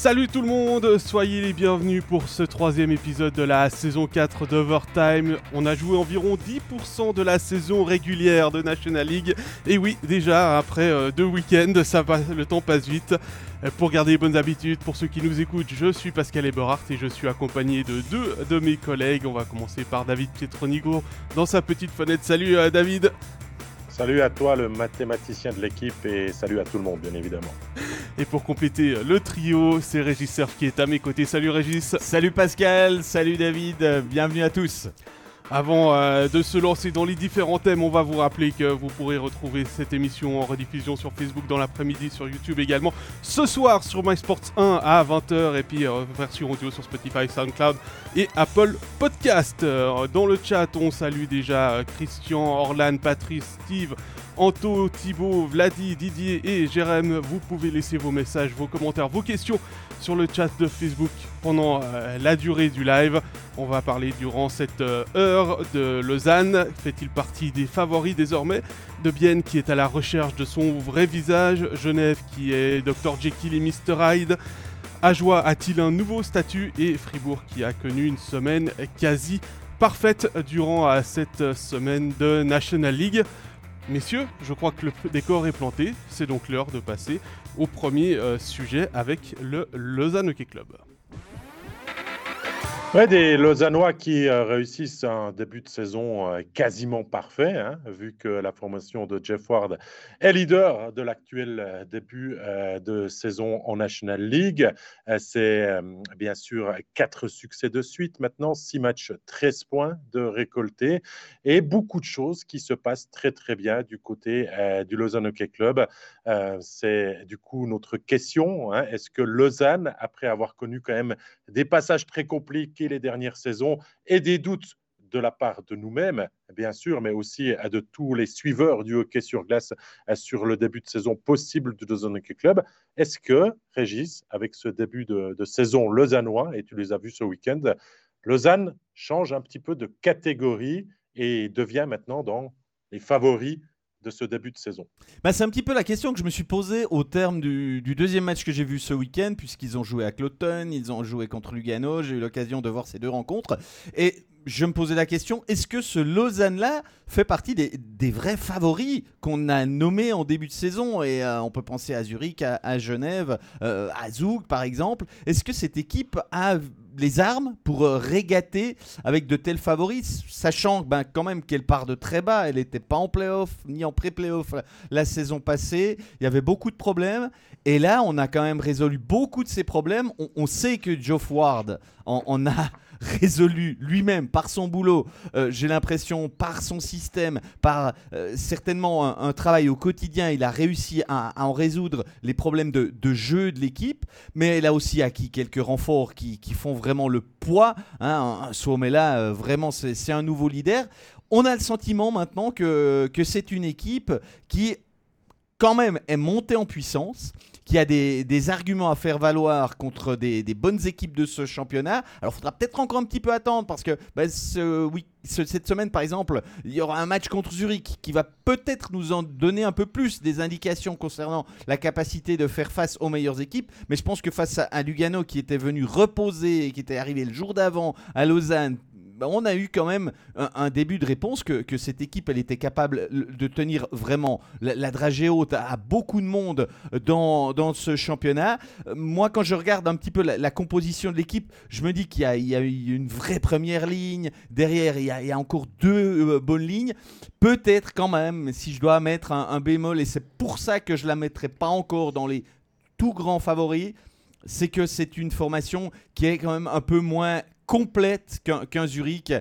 Salut tout le monde, soyez les bienvenus pour ce troisième épisode de la saison 4 d'Overtime. On a joué environ 10% de la saison régulière de National League. Et oui, déjà, après euh, deux week-ends, le temps passe vite. Euh, Pour garder les bonnes habitudes, pour ceux qui nous écoutent, je suis Pascal Eberhardt et je suis accompagné de deux de mes collègues. On va commencer par David Pietronigo dans sa petite fenêtre. Salut euh, David Salut à toi, le mathématicien de l'équipe, et salut à tout le monde, bien évidemment. Et pour compléter le trio, c'est Régis Surf qui est à mes côtés. Salut Régis Salut Pascal, salut David, bienvenue à tous. Avant euh, de se lancer dans les différents thèmes, on va vous rappeler que vous pourrez retrouver cette émission en rediffusion sur Facebook dans l'après-midi, sur YouTube également, ce soir sur MySports 1 à 20h, et puis euh, version audio sur Spotify, SoundCloud et Apple Podcast. Euh, dans le chat, on salue déjà Christian, Orlan, Patrice, Steve, Anto, Thibaut, Vladi, Didier et Jérém. Vous pouvez laisser vos messages, vos commentaires, vos questions sur le chat de Facebook pendant euh, la durée du live. On va parler durant cette euh, heure de Lausanne. Fait-il partie des favoris désormais De Bienne qui est à la recherche de son vrai visage? Genève qui est Dr Jekyll et Mr Hyde. Ajoie a-t-il un nouveau statut? Et Fribourg qui a connu une semaine quasi parfaite durant euh, cette semaine de National League. Messieurs, je crois que le décor est planté. C'est donc l'heure de passer au premier euh, sujet avec le Lausanne Hockey Club. Ouais, des Lausannois qui euh, réussissent un début de saison euh, quasiment parfait, hein, vu que la formation de Jeff Ward est leader de l'actuel euh, début de saison en National League. C'est bien sûr quatre succès de suite maintenant, six matchs, 13 points de récoltés et beaucoup de choses qui se passent très très bien du côté du Lausanne Hockey Club. C'est du coup notre question. hein, Est-ce que Lausanne, après avoir connu quand même des passages très compliqués les dernières saisons et des doutes de la part de nous-mêmes, bien sûr, mais aussi de tous les suiveurs du hockey sur glace euh, sur le début de saison possible du Lausanne Hockey Club. Est-ce que, Régis, avec ce début de, de saison lausannois, et tu les as vus ce week-end, Lausanne change un petit peu de catégorie et devient maintenant dans les favoris de ce début de saison Bah, c'est un petit peu la question que je me suis posée au terme du, deuxième match que j'ai vu ce week-end, puisqu'ils ont joué à Cloton, ils ont joué contre Lugano, j'ai eu l'occasion de voir ces deux rencontres. Et je me posais la question, est-ce que ce Lausanne-là fait partie des, vrais favoris qu'on a nommés en début de saison? Et euh, on peut penser à Zurich, à, Genève, euh, à Zug par exemple. Est-ce que cette équipe a les armes pour euh, régater avec de tels favoris, sachant ben, quand même qu'elle part de très bas, elle n'était pas en playoff ni en pré-playoff la saison passée, il y avait beaucoup de problèmes, et là on a quand même résolu beaucoup de ces problèmes, on, on sait que Geoff Ward en, en a résolu lui-même par son boulot, euh, j'ai l'impression par son système, par euh, certainement un, travail au quotidien, il a réussi à, en résoudre les problèmes de, jeu de l'équipe, mais elle a aussi acquis quelques renforts qui, font vraiment le poids. Hein. Un Suomela, euh, vraiment, c'est un nouveau leader. On a le sentiment maintenant que c'est une équipe qui, quand même, est montée en puissance, qui a des, arguments à faire valoir contre des, bonnes équipes de ce championnat. Alors, il faudra peut-être encore un petit peu attendre parce que bah, week- ce- cette semaine, par exemple, il y aura un match contre Zurich qui va peut-être nous en donner un peu plus des indications concernant la capacité de faire face aux meilleures équipes. Mais je pense que face à, à Lugano qui était venu reposer et qui était arrivé le jour d'avant à Lausanne, bah, on a eu quand même un, début de réponse que, cette équipe était capable de tenir vraiment la, dragée haute à, beaucoup de monde dans, ce championnat. Euh, Moi, quand je regarde un petit peu la, composition de l'équipe, je me dis qu'il y, a- une vraie première ligne. Derrière, il y a, encore deux euh, bonnes lignes. Peut-être quand même, si je dois mettre un, bémol, et c'est pour ça que je la mettrai pas encore dans les tout grands favoris, c'est que c'est une formation qui est quand même un peu moins complète qu'un Zurich. Euh,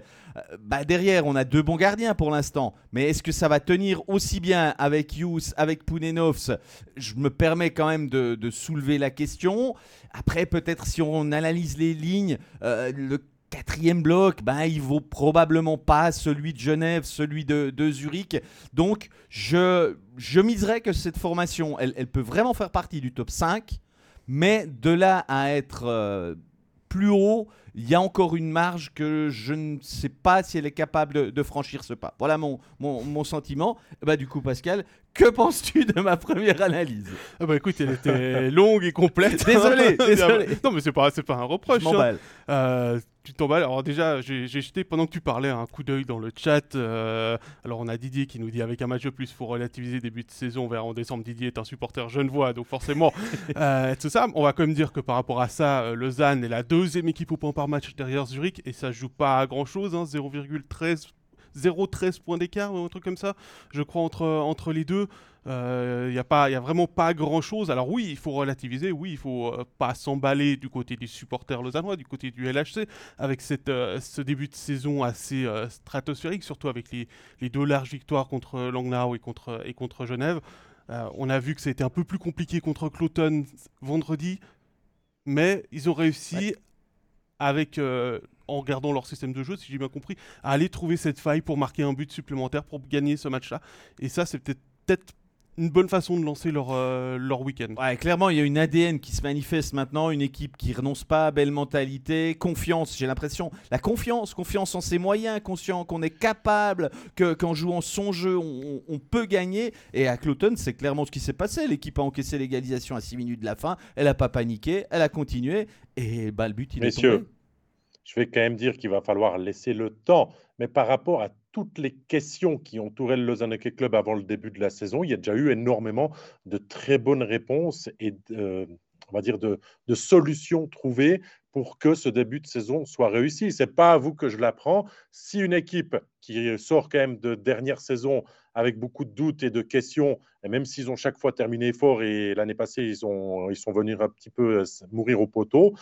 bah, derrière, on a deux bons gardiens pour l'instant. Mais est-ce que ça va tenir aussi bien avec Hughes, avec Pounenovs Je me permets quand même de, de soulever la question. Après, peut-être si on analyse les lignes, euh, le quatrième bloc, ben, il vaut probablement pas celui de Genève, celui de, de Zurich. Donc, je, je miserais que cette formation, elle, elle peut vraiment faire partie du top 5. Mais de là à être euh, plus haut, il y a encore une marge que je ne sais pas si elle est capable de, franchir ce pas. Voilà mon, mon, sentiment. Bah, du coup, Pascal, que penses-tu de ma première analyse? Ah Bah écoute, elle était longue et complète. désolé, désolé. Non, mais c'est pas, pas un reproche. Hein. Euh, tu t'emballes. Alors déjà, j'ai jeté pendant que tu parlais un coup d'œil dans le chat. Euh, alors on a Didier qui nous dit avec un match de plus, faut relativiser début de saison vers en décembre. Didier est un supporter genevois, donc forcément euh, tout ça. On va quand même dire que par rapport à ça, euh, Lausanne est la deuxième équipe au point par match derrière Zurich et ça joue pas à grand chose, hein, 0,13 0,13 points d'écart ou un truc comme ça, je crois, entre, entre les deux. Il euh, n'y a, pas, y a vraiment pas grand-chose. Alors oui, il faut relativiser, oui, il faut euh, pas s'emballer du côté des supporters lausannois, du côté du LHC, avec cette, euh, ce début de saison assez stratosphérique, surtout avec les, les, deux larges victoires contre Langnau et contre, et contre Genève. on a vu que c'était un peu plus compliqué contre Cloton vendredi, mais ils ont réussi avec en regardant leur système de jeu, si j'ai bien compris, à aller trouver cette faille pour marquer un but supplémentaire pour gagner ce match-là. Et ça, c'est peut-être peut-être une bonne façon de lancer leur, euh, leur week-end. Ouais, clairement, il y a une ADN qui se manifeste maintenant, une équipe qui renonce pas, belle mentalité, confiance, j'ai l'impression, la confiance, confiance en ses moyens, conscient qu'on est capable, que, qu'en jouant son jeu, on, peut gagner. Et à Cloton, c'est clairement ce qui s'est passé. L'équipe a encaissé l'égalisation à 6 minutes de la fin, elle n'a pas paniqué, elle a continué, et bah, le but, il est tombé je vais quand même dire qu'il va falloir laisser le temps. Mais par rapport à toutes les questions qui entouraient le Lausanne Hockey Club avant le début de la saison, il y a déjà eu énormément de très bonnes réponses et de, on va dire de, solutions trouvées pour que ce début de saison soit réussi. Ce n'est pas à vous que je l'apprends. Si une équipe qui sort quand même de dernière saison avec beaucoup de doutes et de questions, et même s'ils ont chaque fois terminé fort et l'année passée, ils, ils sont venus un petit peu mourir au poteau,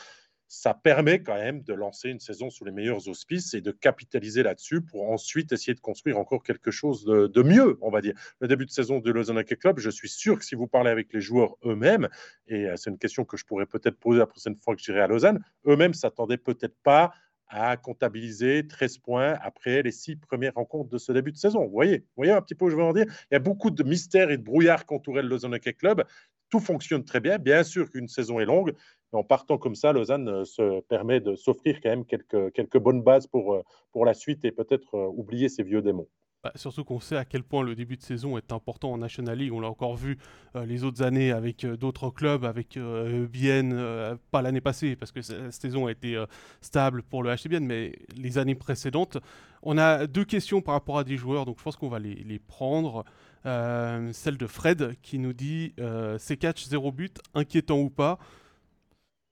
ça permet quand même de lancer une saison sous les meilleurs auspices et de capitaliser là-dessus pour ensuite essayer de construire encore quelque chose de, mieux, on va dire. Le début de saison de Lausanne Hockey Club, je suis sûr que si vous parlez avec les joueurs eux-mêmes, et euh, c'est une question que je pourrais peut-être poser la prochaine fois que j'irai à Lausanne, eux-mêmes s'attendaient peut-être pas à comptabiliser 13 points après les six premières rencontres de ce début de saison. Vous voyez, voyez un petit peu où je veux en dire Il y a beaucoup de mystères et de brouillard qu'entourait le Lausanne Hockey Club. Tout fonctionne très bien. Bien sûr qu'une saison est longue, en partant comme ça, Lausanne euh, se permet de s'offrir quand même quelques, bonnes bases pour, euh, pour la suite et peut-être euh, oublier ces vieux démons. Bah, surtout qu'on sait à quel point le début de saison est important en National League. On l'a encore vu les autres années avec d'autres clubs, avec Bienne, pas l'année passée parce que cette saison a été stable pour le HC Bienne, mais les années précédentes. On a deux questions par rapport à des joueurs, donc je pense qu'on va les prendre. Celle de Fred qui nous dit c'est catch 0 but, inquiétant ou pas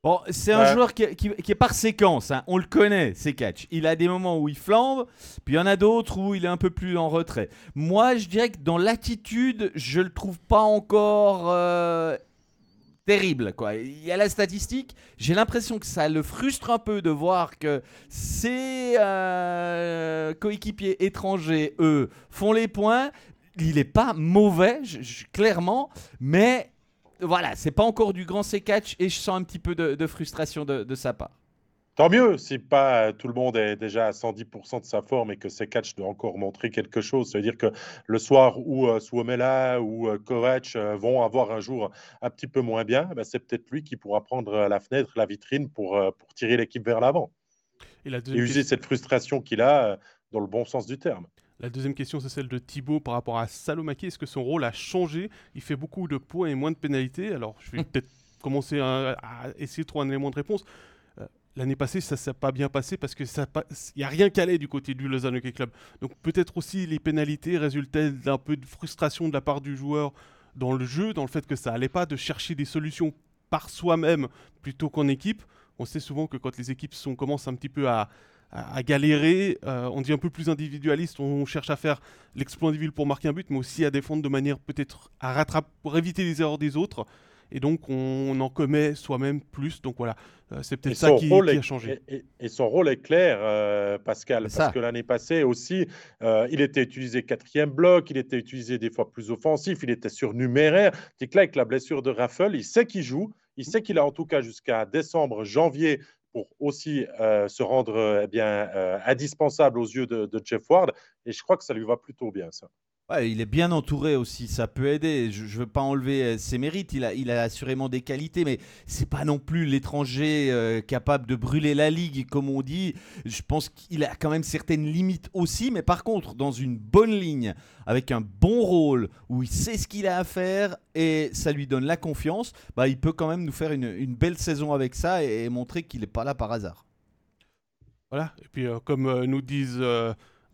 Bon, c'est un joueur qui, est par séquence, hein. on le connaît, c'est catch. Il a des moments où il flambe, puis il y en a d'autres où il est un peu plus en retrait. Moi, je dirais que dans l'attitude, je le trouve pas encore euh, terrible. Quoi. Il y a la statistique, j'ai l'impression que ça le frustre un peu de voir que ses euh, coéquipiers étrangers, eux, font les points. Il n'est pas mauvais, clairement, mais voilà, c'est pas encore du grand C-catch et je sens un petit peu de, frustration de, sa part. Tant mieux si pas tout le monde est déjà à 110% de sa forme et que C-catch doit encore montrer quelque chose. Ça veut dire que le soir où euh, Suomela ou euh, Kovac euh, vont avoir un jour un petit peu moins bien, ben, c'est peut-être lui qui pourra prendre la fenêtre, la vitrine pour, pour tirer l'équipe vers l'avant. Et, et user cette frustration qu'il a dans le bon sens du terme. La deuxième question, c'est celle de Thibaut par rapport à Salomaki. Est-ce que son rôle a changé? Il fait beaucoup de points et moins de pénalités. Alors, je vais peut-être commencer à, essayer de trouver un élément de réponse. Euh, l'année passée, ça s'est pas bien passé parce que ça n'y a rien qu'à du côté du Lausanne Hockey Club. Donc peut-être aussi les pénalités résultaient d'un peu de frustration de la part du joueur dans le jeu, dans le fait que ça allait pas de chercher des solutions par soi-même plutôt qu'en équipe. On sait souvent que quand les équipes sont, commencent un petit peu à, à, galérer. Euh, on dit un peu plus individualiste. On cherche à faire l'exploit individuel pour marquer un but, mais aussi à défendre de manière peut-être à rattraper pour éviter les erreurs des autres. Et donc, on, en commet soi-même plus. Donc voilà, euh, c'est peut-être ça qui, a changé. Et, son rôle est clair, euh, Pascal, parce que l'année passée aussi, il était utilisé quatrième bloc, il était utilisé des fois plus offensif, il était surnuméraire. C'est que là, avec la blessure de Raffle, il sait qu'il joue. Il sait qu'il a en tout cas jusqu'à décembre, janvier pour aussi euh, se rendre euh, eh bien, euh, indispensable aux yeux de, Jeff Ward. Et je crois que ça lui va plutôt bien, ça. Il est bien entouré aussi, ça peut aider. Je ne veux pas enlever euh, ses mérites, il a, il a assurément des qualités, mais c'est pas non plus l'étranger euh, capable de brûler la ligue, comme on dit. Je pense qu'il a quand même certaines limites aussi, mais par contre, dans une bonne ligne, avec un bon rôle, où il sait ce qu'il a à faire et ça lui donne la confiance, bah, il peut quand même nous faire une, une belle saison avec ça et, montrer qu'il n'est pas là par hasard. Voilà, et puis euh, comme nous disent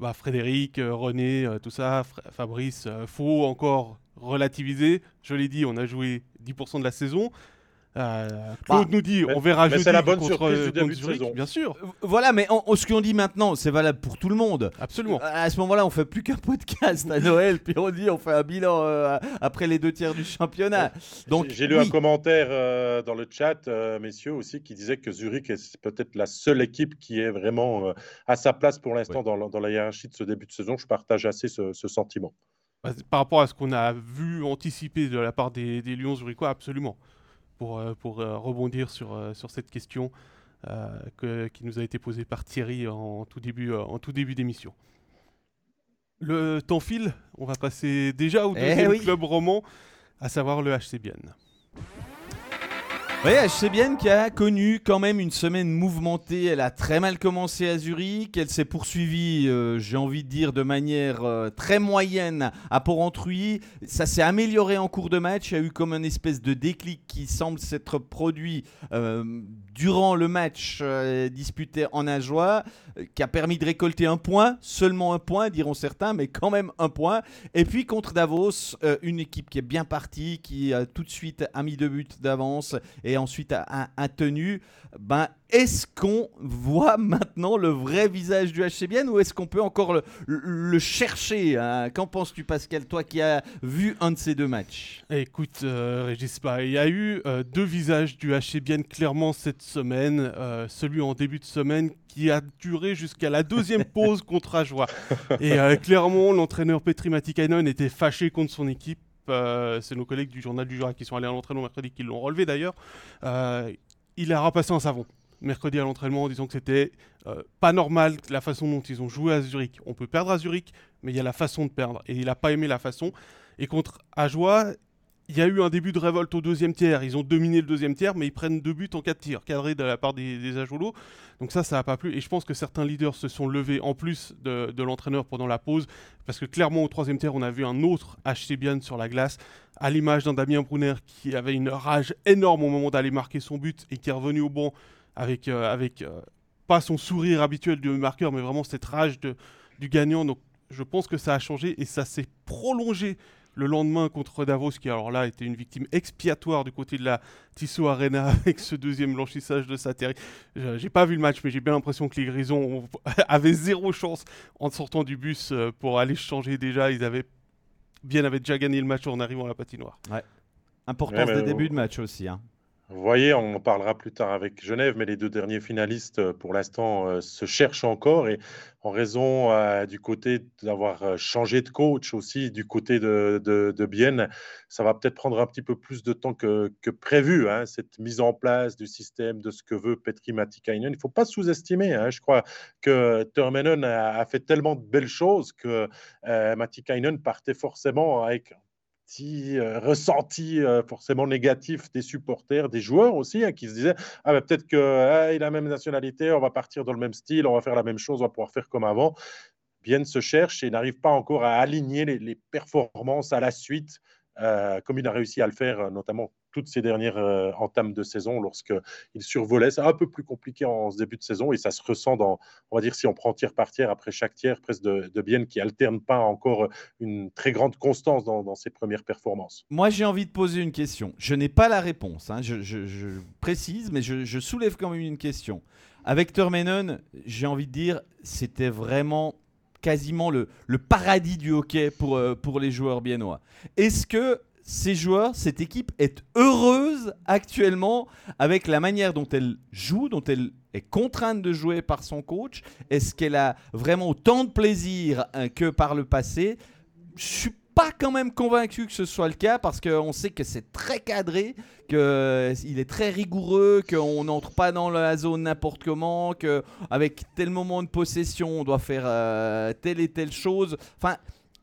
bah, Frédéric, euh, René, euh, tout ça, Fabrice, euh, faut encore relativiser. Je l'ai dit, on a joué 10% de la saison. Euh, Claude bah, nous dit, on verra jeudi c'est la bonne contre, surprise du début de saison. bien sûr. Voilà, mais ce qu'on dit maintenant, c'est valable pour tout le monde. Absolument. À ce moment-là, on fait plus qu'un podcast à Noël, puis on dit, on fait un bilan euh, après les deux tiers du championnat. Donc, j'ai lu un commentaire euh, dans le chat, messieurs aussi, qui disait que Zurich est peut-être la seule équipe qui est vraiment à sa place pour l'instant dans, dans, la hiérarchie de ce début de saison. Je partage assez ce, sentiment. Bah, par rapport à ce qu'on a vu anticiper de la part des, des Lions zurichois, absolument pour, euh, pour euh, rebondir sur, euh, sur cette question que, qui nous a été posée par Thierry en tout début, en tout début d'émission. Le temps file, on va passer déjà au eh deuxième club roman, à savoir le HC Bienne. Oui, HC qui a connu quand même une semaine mouvementée. Elle a très mal commencé à Zurich. Elle s'est poursuivie, euh, j'ai envie de dire, de manière euh, très moyenne à Port-Entruy. Ça s'est amélioré en cours de match. Il y a eu comme un espèce de déclic qui semble s'être produit euh, durant le match disputé en Ajoie, qui a permis de récolter un point, seulement un point, diront certains, mais quand même un point. Et puis contre Davos, une équipe qui est bien partie, qui tout de suite a mis deux buts d'avance ensuite a, a, tenu, ben, est-ce qu'on voit maintenant le vrai visage du HCBN ou est-ce qu'on peut encore le, chercher hein? Qu'en penses-tu Pascal, toi qui as vu un de ces deux matchs? Écoute, euh, Régis, bah, il y a eu euh, deux visages du HCBN clairement cette semaine. Euh, celui en début de semaine qui a duré jusqu'à la deuxième pause contre Ajoie. Et clairement, l'entraîneur Petri Matikainen était fâché contre son équipe euh, c'est nos collègues du journal du Jura qui sont allés à l'entraînement mercredi qui l'ont relevé d'ailleurs. Euh, il a repassé un savon mercredi à l'entraînement en disant que c'était euh, pas normal la façon dont ils ont joué à Zurich. On peut perdre à Zurich, mais il y a la façon de perdre. Et il n'a pas aimé la façon. Et contre Ajoie, il y a eu un début de révolte au deuxième tiers. Ils ont dominé le deuxième tiers, mais ils prennent deux buts en quatre tirs, cadrés de la part des, des Donc ça, ça n'a pas plu. Et je pense que certains leaders se sont levés en plus de, l'entraîneur pendant la pause, parce que clairement au troisième tiers, on a vu un autre HC sur la glace, à l'image d'un Damien Brunner qui avait une rage énorme au moment d'aller marquer son but et qui est revenu au banc avec, euh, avec euh, pas son sourire habituel du marqueur, mais vraiment cette rage du gagnant. Donc je pense que ça a changé et ça s'est prolongé le lendemain contre Davos, qui alors là était une victime expiatoire du côté de la Tissot Arena avec ce deuxième blanchissage de Sateri. J'ai pas vu le match, mais j'ai bien l'impression que les Grisons avaient zéro chance en sortant du bus euh, pour aller changer déjà. Ils avaient bien avaient déjà gagné le match en arrivant à la patinoire. Ouais. Importance des débuts de match aussi. Hein. Vous voyez, on en parlera plus tard avec Genève, mais les deux derniers finalistes, euh, pour l'instant, euh, se cherchent encore. Et en raison euh, du côté d'avoir changé de coach aussi, du côté de, de, Bienne, ça va peut-être prendre un petit peu plus de temps que, prévu, hein, cette mise en place du système, de ce que veut Petri Matikainen. Il ne faut pas sous-estimer. Hein. Je crois que Termenen a, fait tellement de belles choses que Matikainen partait forcément avec euh, ressenti euh, forcément négatif des supporters, des joueurs aussi, hein, qui se disaient ah, ben, peut-être qu'il ah, a la même nationalité, on va partir dans le même style, on va faire la même chose, on va pouvoir faire comme avant. Bien se cherche et n'arrive pas encore à aligner les, performances à la suite, euh, comme il a réussi à le faire, notamment toutes ces dernières euh, entames de saison lorsqu'il survolait. C'est un peu plus compliqué en ce début de saison et ça se ressent dans, on va dire, si on prend tiers par tiers après chaque tiers, presque de, de qui alterne pas encore une très grande constance dans, ses premières performances. Moi, j'ai envie de poser une question. Je n'ai pas la réponse, hein. je, précise, mais je, soulève quand même une question. Avec Termenen, j'ai envie de dire, c'était vraiment quasiment le, le, paradis du hockey pour, euh, pour les joueurs biennois. Est-ce que ces joueurs, cette équipe est heureuse actuellement avec la manière dont elle joue, dont elle est contrainte de jouer par son coach Est-ce qu'elle a vraiment autant de plaisir euh, que par le passé? Je suis pas quand même convaincu que ce soit le cas parce qu'on sait que c'est très cadré, qu'il euh, est très rigoureux, qu'on n'entre pas dans la zone n'importe comment, qu'avec tel moment de possession on doit faire euh, telle et telle chose. Enfin,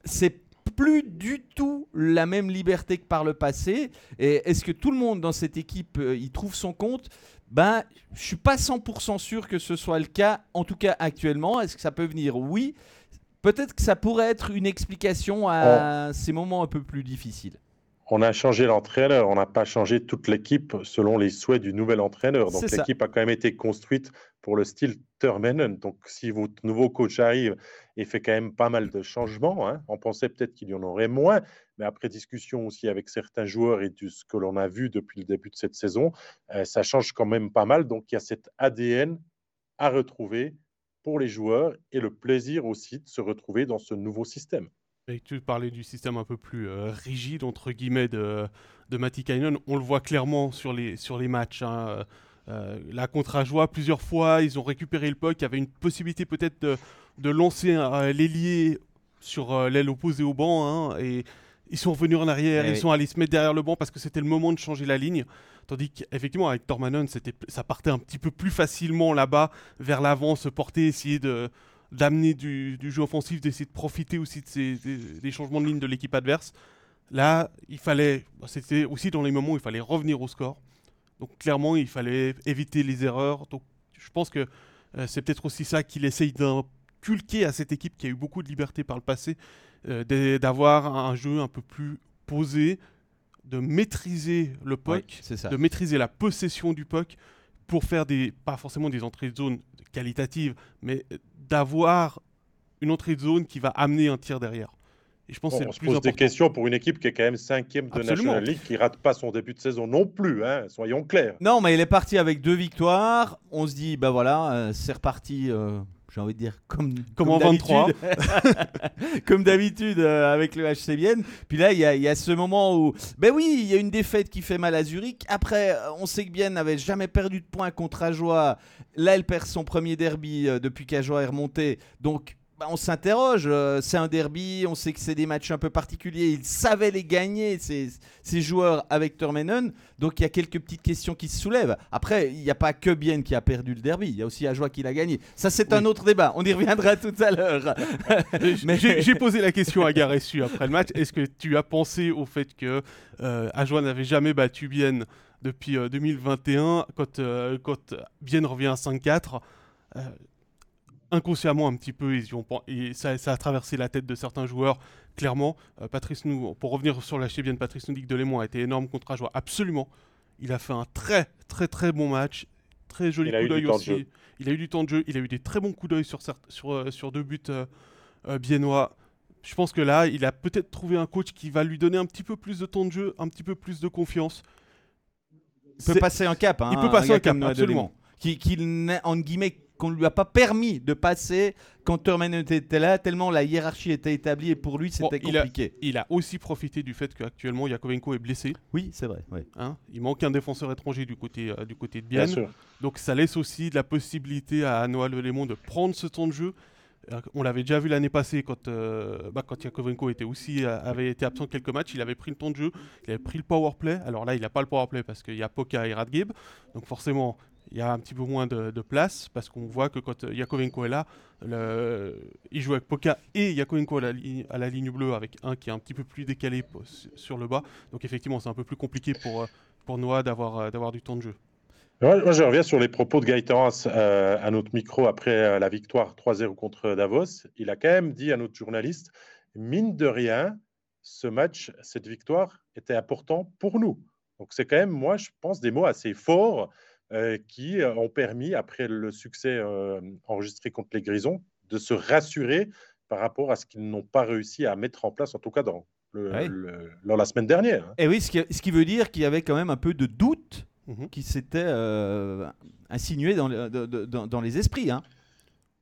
c'est plus du tout la même liberté que par le passé. Et est-ce que tout le monde dans cette équipe euh, y trouve son compte? Ben, je suis pas 100% sûr que ce soit le cas, en tout cas actuellement. Est-ce que ça peut venir? Oui. Peut-être que ça pourrait être une explication à ces moments un peu plus difficiles. On a changé l'entraîneur, on n'a pas changé toute l'équipe selon les souhaits du nouvel entraîneur. Donc l'équipe a quand même été construite pour le style Termenen. Donc si votre nouveau coach arrive et fait quand même pas mal de changements, hein, on pensait peut-être qu'il y en aurait moins, mais après discussion aussi avec certains joueurs et de ce que l'on a vu depuis le début de cette saison, euh, ça change quand même pas mal. Donc il y a cet ADN à retrouver pour les joueurs et le plaisir aussi de se retrouver dans ce nouveau système. Et tu parlais du système un peu plus euh, rigide, entre guillemets, de, de Matty On le voit clairement sur les, sur les matchs. Hein. Euh, la contre joie plusieurs fois, ils ont récupéré le puck. Il y avait une possibilité peut-être de, de, lancer euh, l'ailier sur l'aile opposée au banc. Hein, et ils sont revenus en arrière, ils sont allés se mettre derrière le banc parce que c'était le moment de changer la ligne. Tandis qu'effectivement, avec Tormanon, ça partait un petit peu plus facilement là-bas, vers l'avant, se porter, essayer de, d'amener du, jeu offensif, d'essayer de profiter aussi de ces, des, changements de ligne de l'équipe adverse. Là, il fallait, bah, c'était aussi dans les moments où il fallait revenir au score. Donc clairement, il fallait éviter les erreurs. Donc je pense que euh, c'est peut-être aussi ça qu'il essaye d'inculquer à cette équipe qui a eu beaucoup de liberté par le passé, euh, d'avoir un jeu un peu plus posé, de maîtriser le puck, de maîtriser la possession du puck pour faire des, pas forcément des entrées de zone qualitatives, mais d'avoir une entrée de zone qui va amener un tir derrière. Et je pense on se pose des questions pour une équipe qui est quand même cinquième de National League, qui rate pas son début de saison non plus, hein, soyons clairs. Non, mais il est parti avec deux victoires. On se dit, bah voilà, euh, c'est reparti. Euh, j'ai envie de dire comme, comme, en 23 comme d'habitude euh, avec le HC Vienne puis là il y, y, a ce moment où ben oui il y a une défaite qui fait mal à Zurich. Après on sait que Bienne n'avait jamais perdu de points contre Ajoie. Là elle perd son premier derby euh, depuis qu'Ajoie est remonté. Donc bah, on s'interroge. Euh, c'est un derby, on sait que c'est des matchs un peu particuliers. Ils savaient les gagner, ces, ces joueurs, avec Termenen. Donc il y a quelques petites questions qui se soulèvent. Après, il n'y a pas que Bien qui a perdu le derby. Il y a aussi Ajoie qui l'a gagné. Ça, c'est un autre débat. On y reviendra tout à l'heure. J'ai posé la question à Garessu après le match. Est-ce que tu as pensé au fait que euh, Ajoie n'avait jamais battu Bien depuis 2021 euh, quand, quand Bien revient à 5-4 inconsciemment un petit peu, ils ont, et ça, a traversé la tête de certains joueurs, clairement. Euh, Patrice nous, pour revenir sur la bien Patrice nous dit que Delémont a été énorme contre Ajoie, absolument. Il a fait un très très très bon match, très joli coup d'œil aussi. Il a eu du temps de jeu, il a eu des très bons coups d'œil sur, sur, euh, sur deux buts euh, biennois. Je pense que là, il a peut-être trouvé un coach qui va lui donner un petit peu plus de temps de jeu, un petit peu plus de confiance. Il peut passer un cap. Hein, il peut passer un, cap, absolument. Qui, qui en guillemets, qu'on ne lui a pas permis de passer quand Thurman était là, tellement la hiérarchie était établie et pour lui c'était compliqué. Il a, aussi profité du fait qu'actuellement Yakovenko est blessé. Oui, c'est vrai. Hein, il manque un défenseur étranger du côté, euh, du côté de Bienne. Donc ça laisse aussi de la possibilité à Noël Lemon de prendre ce temps de jeu. Euh, on l'avait déjà vu l'année passée quand, euh, bah, quand Yakovenko était aussi, avait été absent quelques matchs. Il avait pris le temps de jeu, il avait pris le power play. Alors là, il n'a pas le power play parce qu'il y a Poka et Radgib. Donc forcément, il y a un petit peu moins de, place parce qu'on voit que quand Yakovenko est là, il joue avec Poka et Yakovenko à la, ligne bleue avec un qui est un petit peu plus décalé sur le bas. Donc effectivement, c'est un peu plus compliqué pour, pour Noah d'avoir, d'avoir du temps de jeu. Moi, je reviens sur les propos de Gaëtan euh, à notre micro après euh, la victoire 3-0 contre Davos. Il a quand même dit à notre journaliste, mine de rien, ce match, cette victoire était important pour nous. Donc c'est quand même, moi, je pense, des mots assez forts euh, qui euh, ont permis, après le succès euh, enregistré contre les Grisons, de se rassurer par rapport à ce qu'ils n'ont pas réussi à mettre en place, en tout cas dans, le, la semaine dernière. Hein. Et oui, ce qui, ce qui veut dire qu'il y avait quand même un peu de doute mhm. qui s'était insinué dans, dans, dans, les esprits. Hein.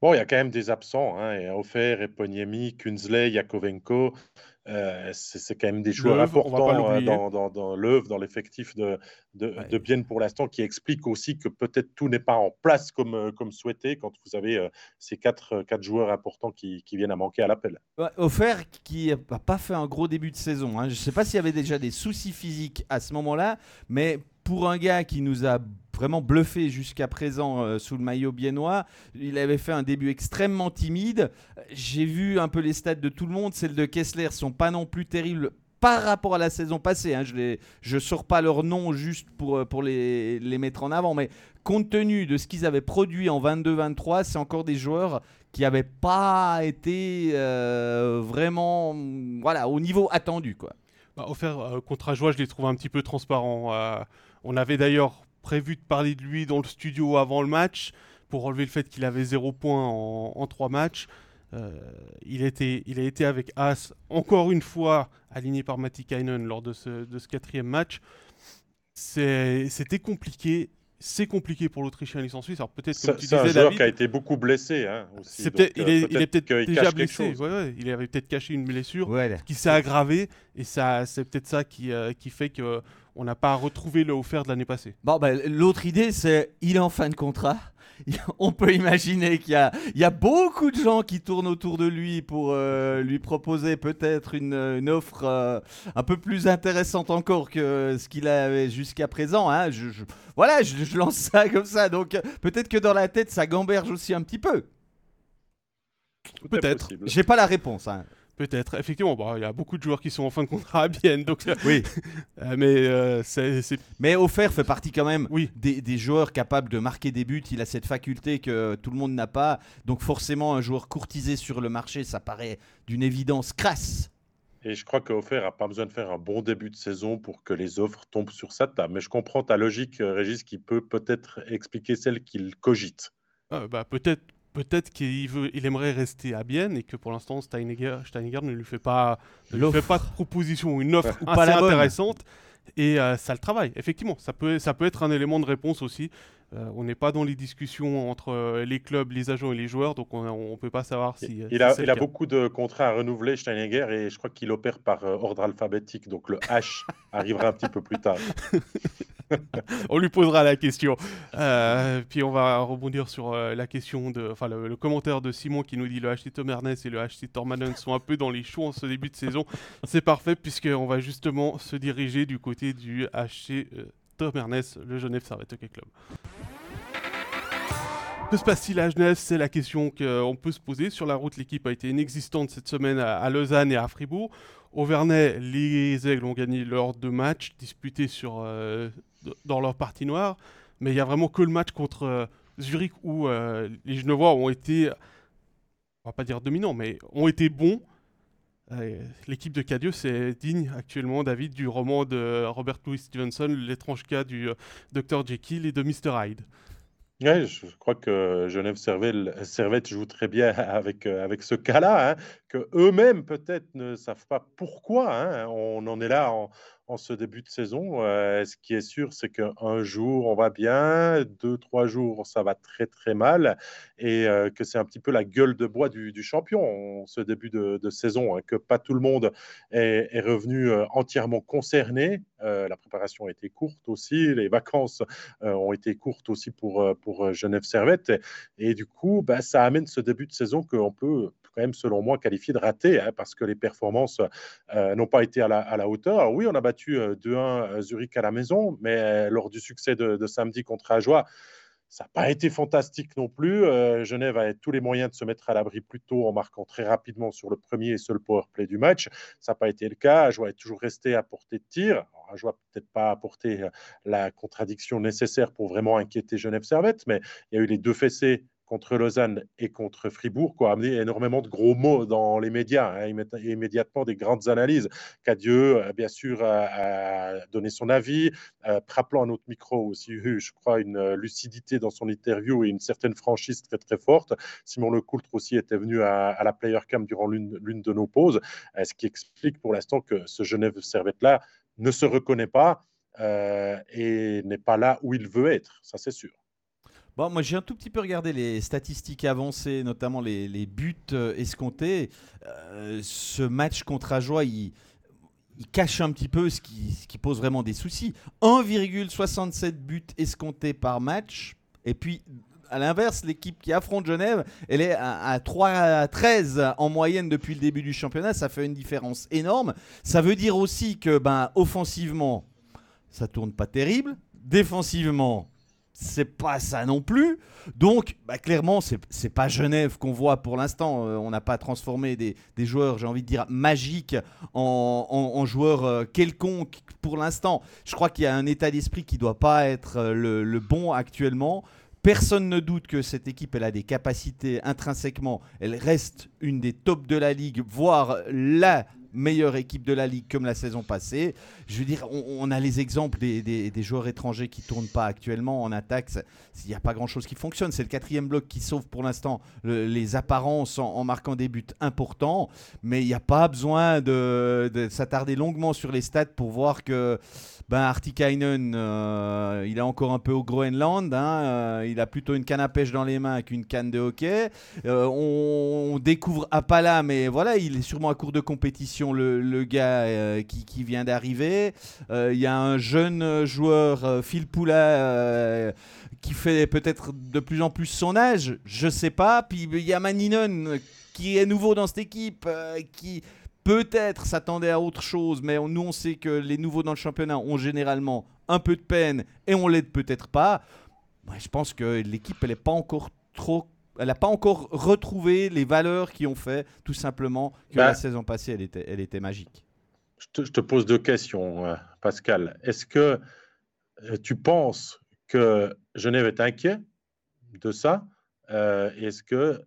Bon, il y a quand même des absents. Hein. Eponiemi, Kunzley, Yakovenko. Euh, c'est quand même des joueurs importants euh, dans, dans, dans l'œuvre, dans l'effectif de, de, de, Bienne pour l'instant, qui explique aussi que peut-être tout n'est pas en place comme, euh, comme souhaité quand vous avez ces quatre, quatre joueurs importants qui, qui viennent à manquer à l'appel. Ouais, qui n'a pas fait un gros début de saison. Hein. Je ne sais pas s'il y avait déjà des soucis physiques à ce moment-là, mais pour un gars qui nous a vraiment bluffé jusqu'à présent euh, sous le maillot biennois. Il avait fait un début extrêmement timide. J'ai vu un peu les stats de tout le monde. Celles de Kessler sont pas non plus terribles par rapport à la saison passée. Hein. Je ne sors pas leur nom juste pour, euh, les, les mettre en avant, mais compte tenu de ce qu'ils avaient produit en 22-23, c'est encore des joueurs qui n'avaient pas été euh, vraiment voilà, au niveau attendu. Quoi. Bah, offert euh, contre Ajoie, je l'ai trouvé un petit peu transparent. on avait d'ailleurs prévu de parler de lui dans le studio avant le match pour relever le fait qu'il avait zéro point en, en trois matchs. Euh, il, était, il a été avec As, encore une fois, aligné par Matti Kainen lors de ce, de ce quatrième match. C'était compliqué. C'est compliqué pour l'Autrichien licence suisse. Alors peut-être que C'est un joueur qui a été beaucoup blessé. Hein, il, est, il est peut-être déjà blessé. il avait peut-être caché une blessure qui s'est aggravée. Et c'est peut-être ça qui, euh, qui fait que on n'a pas retrouvé le offert de l'année passée. Bon, ben, L'autre idée, c'est il est en fin de contrat. on peut imaginer qu'il y, a, beaucoup de gens qui tournent autour de lui pour euh, lui proposer peut-être une, offre euh, un peu plus intéressante encore que ce qu'il avait jusqu'à présent. Hein. Je, voilà, je, lance ça comme ça. Donc peut-être que dans la tête, ça gamberge aussi un petit peu. Peut-être. J'ai pas la réponse. Hein. Peut-être, effectivement, il y a beaucoup de joueurs qui sont en fin de contrat à Bienne, donc oui. Euh, mais euh, c'est, Mais Offert fait partie quand même oui. des, joueurs capables de marquer des buts. Il a cette faculté que tout le monde n'a pas, donc forcément un joueur courtisé sur le marché, ça paraît d'une évidence crasse. Et je crois qu'Offert n'a pas besoin de faire un bon début de saison pour que les offres tombent sur sa table. Mais je comprends ta logique, euh, Régis, qui peut peut-être expliquer celle qu'il cogite. Ah, bah, peut-être peut-être qu'il veut, il aimerait rester à Bienne et que pour l'instant Steinegger, ne lui fait pas, ne fait pas de proposition, une offre assez pas intéressante. Et euh, ça le travaille, effectivement. Ça peut, ça peut être un élément de réponse aussi. Euh, on n'est pas dans les discussions entre euh, les clubs, les agents et les joueurs, donc on ne peut pas savoir si. Il, a, il a beaucoup de contrats à renouveler, Steinegger, et je crois qu'il opère par ordre alphabétique, donc le H arrivera un petit peu plus tard. on lui posera la question. Euh, puis on va rebondir sur euh, la question de, enfin le, commentaire de Simon qui nous dit le HC Tom et le HC Tormanen sont un peu dans les choux en ce début de saison. C'est parfait puisqu'on va justement se diriger du côté du HC euh, Tom le Genève Servette Hockey Club. Que se passe-t-il à Genève? C'est la question qu'on peut se poser. Sur la route, l'équipe a été inexistante cette semaine à Lausanne et à Fribourg. Au Vernet, les Aigles ont gagné leurs deux matchs disputés sur, euh, dans leur partie noire, mais il n'y a vraiment que le match contre euh, Zurich où euh, les Genevois ont été, on va pas dire dominants, mais ont été bons. L'équipe de Cadieux, c'est digne actuellement, David, du roman de Robert Louis Stevenson, L'étrange cas du Dr Jekyll et de Mr Hyde. Ouais, je crois que Genève Servette joue très bien avec, avec ce cas-là, hein, que eux-mêmes peut-être ne savent pas pourquoi. Hein, on en est là en, ce début de saison. Euh, ce qui est sûr, c'est qu'un jour, on va bien, deux, trois jours, ça va très, très mal, et euh, que c'est un petit peu la gueule de bois du, champion en ce début de, saison, hein, que pas tout le monde est, revenu euh, entièrement concerné. la préparation a été courte aussi, les vacances ont été courtes aussi pour, pour Genève Servette, et, du coup, bah, ça amène ce début de saison qu'on peut même, selon moi, qualifié de raté, hein, parce que les performances euh, n'ont pas été à la, hauteur. oui, on a battu 2-1 euh, euh, Zurich à la maison, mais lors du succès de, samedi contre Ajoie, ça n'a pas été fantastique non plus. Genève a tous les moyens de se mettre à l'abri plus tôt en marquant très rapidement sur le premier et seul power play du match. Ça n'a pas été le cas. Ajoie est toujours resté à portée de tir. Ajoie peut-être pas apporté la contradiction nécessaire pour vraiment inquiéter Genève Servette, mais il y a eu les deux fessées contre Lausanne et contre Fribourg, quoi, amené énormément de gros mots dans les médias, hein, immédiatement des grandes analyses. Cadieux, euh, bien sûr, a, donné son avis, euh, rappelant à notre micro aussi eu, je crois, une lucidité dans son interview et une certaine franchise très très forte. Simon Lecoultre aussi était venu à, la Player Camp durant l'une de nos pauses, euh, ce qui explique pour l'instant que ce Genève Servette-là ne se reconnaît pas et n'est pas là où il veut être, ça c'est sûr. Bon, moi j'ai un tout petit peu regardé les statistiques avancées, notamment les, buts euh, escomptés. Euh, ce match contre Ajoie, il, cache un petit peu ce qui, pose vraiment des soucis. 1,67 buts escomptés par match. Et puis, à l'inverse, l'équipe qui affronte Genève, elle est à, 3 à 13 en moyenne depuis le début du championnat. Ça fait une différence énorme. Ça veut dire aussi que, ben, offensivement, ça tourne pas terrible Défensivement, c'est pas ça non plus. Donc, bah, clairement, c'est pas Genève qu'on voit pour l'instant. Euh, on n'a pas transformé des, joueurs, j'ai envie de dire, magiques en, joueurs euh, quelconques pour l'instant. Je crois qu'il y a un état d'esprit qui doit pas être euh, le, bon actuellement. Personne ne doute que cette équipe elle a des capacités intrinsèquement. Elle reste une des tops de la ligue, voire la meilleure équipe de la Ligue comme la saison passée. Je veux dire, on, a les exemples des, joueurs étrangers qui ne tournent pas actuellement en attaque. Il n'y a pas grand-chose qui fonctionne. C'est le quatrième bloc qui sauve pour l'instant les apparences en, marquant des buts importants. Mais il n'y a pas besoin de, de s'attarder longuement sur les stats pour voir que ben Artikainen, euh, il est encore un peu au Groenland. Hein, euh, il a plutôt une canne à pêche dans les mains qu'une canne de hockey. Euh, on, découvre Apala, mais voilà, il est sûrement à court de compétition, le, gars qui, vient d'arriver. Il y a un jeune joueur, Phil Poula, qui fait peut-être de plus en plus son âge. Je sais pas. Puis il y a Maninen qui est nouveau dans cette équipe, qui peut-être s'attendait à autre chose, mais nous on sait que les nouveaux dans le championnat ont généralement un peu de peine et on l'aide peut-être pas. je pense que l'équipe elle n'est pas encore trop elle n'a pas encore retrouvé les valeurs qui ont fait tout simplement que la bah. saison passée, elle était, elle était magique. Je te, pose deux questions, euh, Pascal. Est-ce que euh, tu penses que Genève est inquiet de ça euh, Est-ce que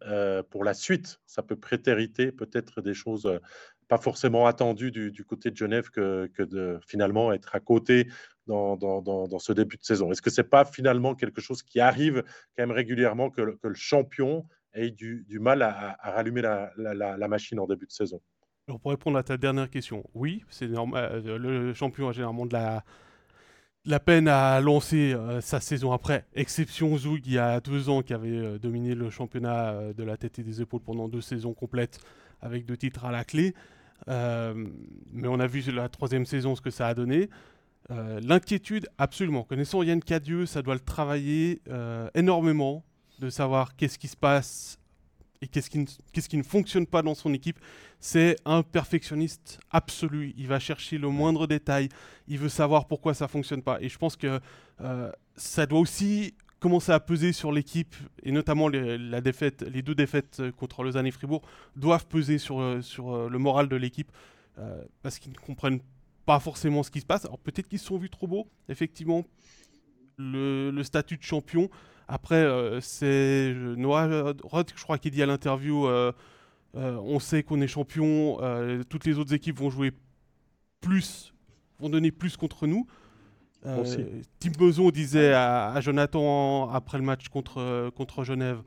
pour la suite, ça peut prétériter peut-être des choses pas forcément attendu du, côté de Genève que, de finalement être à côté dans, ce début de saison. Est-ce que ce n'est pas finalement quelque chose qui arrive quand même régulièrement que, le champion ait du, mal à, rallumer la, machine en début de saison? Pour répondre à ta dernière question, oui, c'est normal. Euh, le champion a généralement de la, peine à lancer euh, sa saison après, exception Zoug il y a deux ans qui avait euh, dominé le championnat de la tête et des épaules pendant deux saisons complètes avec deux titres à la clé. Mais on a vu la troisième saison ce que ça a donné. Euh, l'inquiétude, absolument. Connaissant Yann Cadieux, ça doit le travailler euh, énormément de savoir qu'est-ce qui se passe et qu'est-ce qui, ne fonctionne pas dans son équipe. C'est un perfectionniste absolu. Il va chercher le moindre détail. Il veut savoir pourquoi ça fonctionne pas. Et je pense que ça doit aussi commencer à peser sur l'équipe, et notamment les, la défaite, les deux défaites euh, contre Lausanne et Fribourg, doivent peser sur, euh, euh, le moral de l'équipe, parce qu'ils ne comprennent pas forcément ce qui se passe. Alors peut-être qu'ils se sont vus trop beaux, effectivement, le, statut de champion. Après, c'est Noah Roth, je crois, qui dit à l'interview, on sait qu'on est champion, toutes les autres équipes vont jouer plus, vont donner plus contre nous. Euh, Tim Boson disait à, Jonathan après le match contre, contre Genève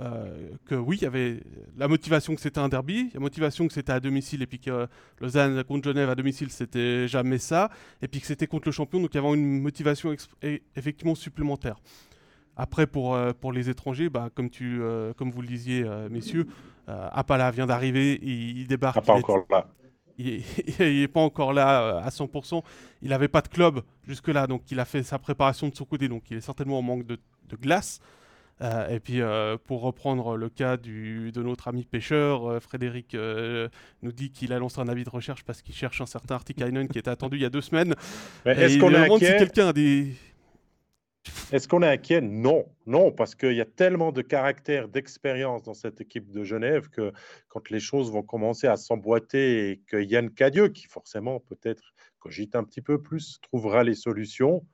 euh, que oui, il y avait la motivation que c'était un derby, la motivation que c'était à domicile, et puis que Lausanne contre Genève à domicile, c'était jamais ça, et puis que c'était contre le champion, donc il y avait une motivation effectivement supplémentaire. Après, pour, euh, pour les étrangers, bah, comme, tu, comme vous le disiez, messieurs, Apala vient d'arriver, il, il, débarque. pas encore là il n'est pas encore là euh, à 100%. Il n'avait pas de club jusque-là, donc il a fait sa préparation de son côté, donc il est certainement en manque de, glace. Euh, et puis, euh, pour reprendre le cas du, de notre ami pêcheur, Frédéric nous dit qu'il a lancé un avis de recherche parce qu'il cherche un certain Artikainen qui était attendu il y a deux semaines. Est-ce qu'on est si quelqu'un a des est-ce qu'on est inquiet? Non, non, parce qu'il y a tellement de caractère, d'expérience dans cette équipe de Genève que quand les choses vont commencer à s'emboîter et que Yann Cadieux, qui forcément peut-être cogite un petit peu plus, trouvera les solutions,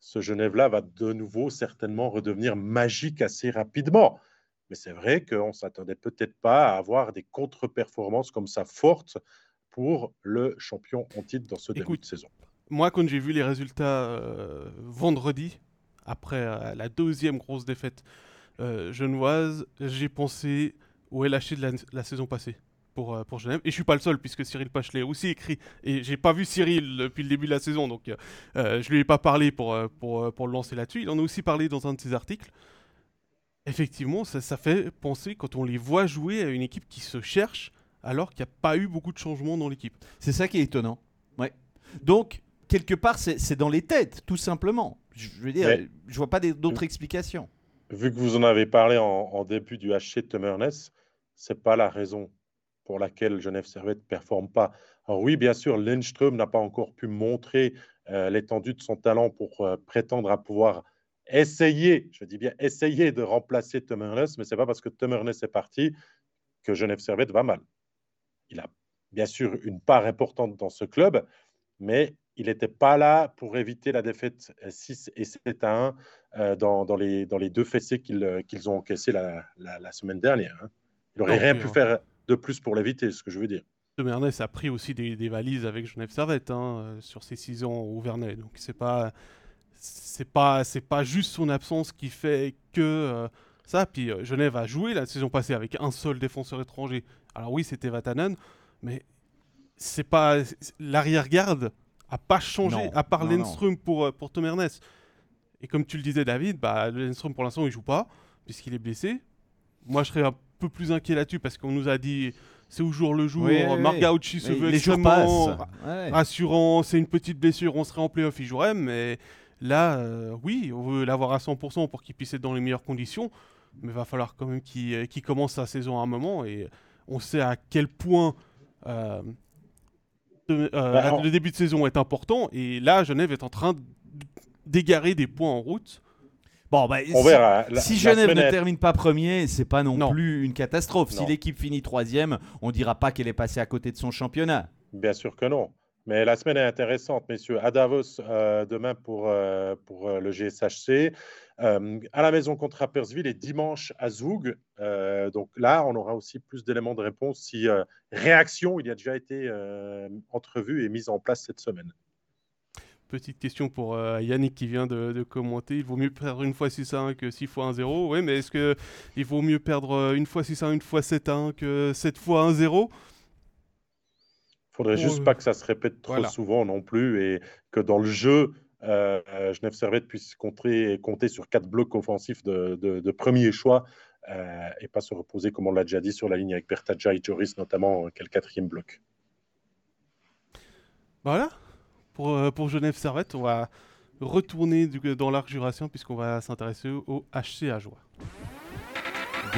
ce Genève-là va de nouveau certainement redevenir magique assez rapidement. Mais c'est vrai qu'on ne s'attendait peut-être pas à avoir des contre-performances comme ça fortes pour le champion en titre dans ce début de saison. Moi, quand j'ai vu les résultats euh, vendredi, après euh, la deuxième grosse défaite euh, genevoise, j'ai pensé au LHC de la, saison passée pour, euh, pour Genève. Et je suis pas le seul, puisque Cyril Pachelet a aussi écrit. Et j'ai pas vu Cyril depuis le début de la saison, donc je lui ai pas parlé pour, pour, pour le lancer là-dessus. Il en a aussi parlé dans un de ses articles. Effectivement, ça, ça fait penser, quand on les voit jouer, à une équipe qui se cherche, alors qu'il n'y a pas eu beaucoup de changements dans l'équipe. C'est ça qui est étonnant. Ouais. Donc, quelque part, c'est dans les têtes, tout simplement. Je veux dire, je vois pas d'autres explications. Vu que vous en avez parlé en, début du HC de ce c'est pas la raison pour laquelle Genève Servette ne performe pas. Alors oui, bien sûr, Lindström n'a pas encore pu montrer l'étendue de son talent pour prétendre à pouvoir essayer, je dis bien essayer de remplacer Tom Ernest, mais ce n'est pas parce que Tom Ernest est parti que Genève Servette va mal. Il a bien sûr une part importante dans ce club, mais il n'était pas là pour éviter la défaite 6 et 7 à 1 dans, dans, les, dans les deux fessées qu'ils ont encaissées la, la, semaine dernière. Hein. Il n'aurait rien pu faire de plus pour l'éviter, ce que je veux dire. De Ernest a pris aussi des, des valises avec Genève Servette hein, sur ses 6 ans au Vernet. Donc c'est pas c'est pas c'est pas juste son absence qui fait que euh, ça. Puis euh, Genève a joué la saison passée avec un seul défenseur étranger. Alors oui, c'était Vatanen, mais c'est pas l'arrière-garde a pas changé à part Lenström pour euh, pour Tom Ernest. Et comme tu le disais David, bah Lenström pour l'instant il joue pas puisqu'il est blessé. Moi je serais un peu plus inquiet là-dessus parce qu'on nous a dit c'est au jour le jour. Oui, se veut extrêmement rassurant. C'est une petite blessure, on serait en playoff, il jouerait, mais Là, euh, oui, on veut l'avoir à 100% pour qu'il puisse être dans les meilleures conditions, mais il va falloir quand même qu'il euh, commence sa saison à un moment. Et on sait à quel point euh, bah, le début de saison est important. Et là, Genève est en train d'égarer des points en route. Bon, bah, on si, verra. si Genève ne termine pas premier, c'est pas non, plus une catastrophe. Si l'équipe finit troisième, on dira pas qu'elle est passée à côté de son championnat. Bien sûr que non. Mais la semaine est intéressante, messieurs. À Davos, euh, demain pour, euh, pour euh, le GSHC. à la maison contre Rapperswil et dimanche à Zoug. donc là, on aura aussi plus d'éléments de réponse si réaction il y a déjà été entrevue et mise en place cette semaine. Petite question pour Yannick qui vient de, commenter. Il vaut mieux perdre une fois 6-1 que 6 fois 1-0. Oui, mais est-ce qu'il vaut mieux perdre une fois 6-1, une fois 7-1 que 7 fois 1-0 faudrait juste pas que ça se répète trop souvent non plus et que dans le jeu, euh, euh Genève Servette puisse compter, compter sur quatre blocs offensifs de, de, premier choix euh, et pas se reposer, comme on l'a déjà dit, sur la ligne avec Bertadja et Joris, notamment, euh, quel quatrième bloc? Voilà, pour, pour Genève Servette, on va retourner dans l'arc jurassien puisqu'on va s'intéresser au HC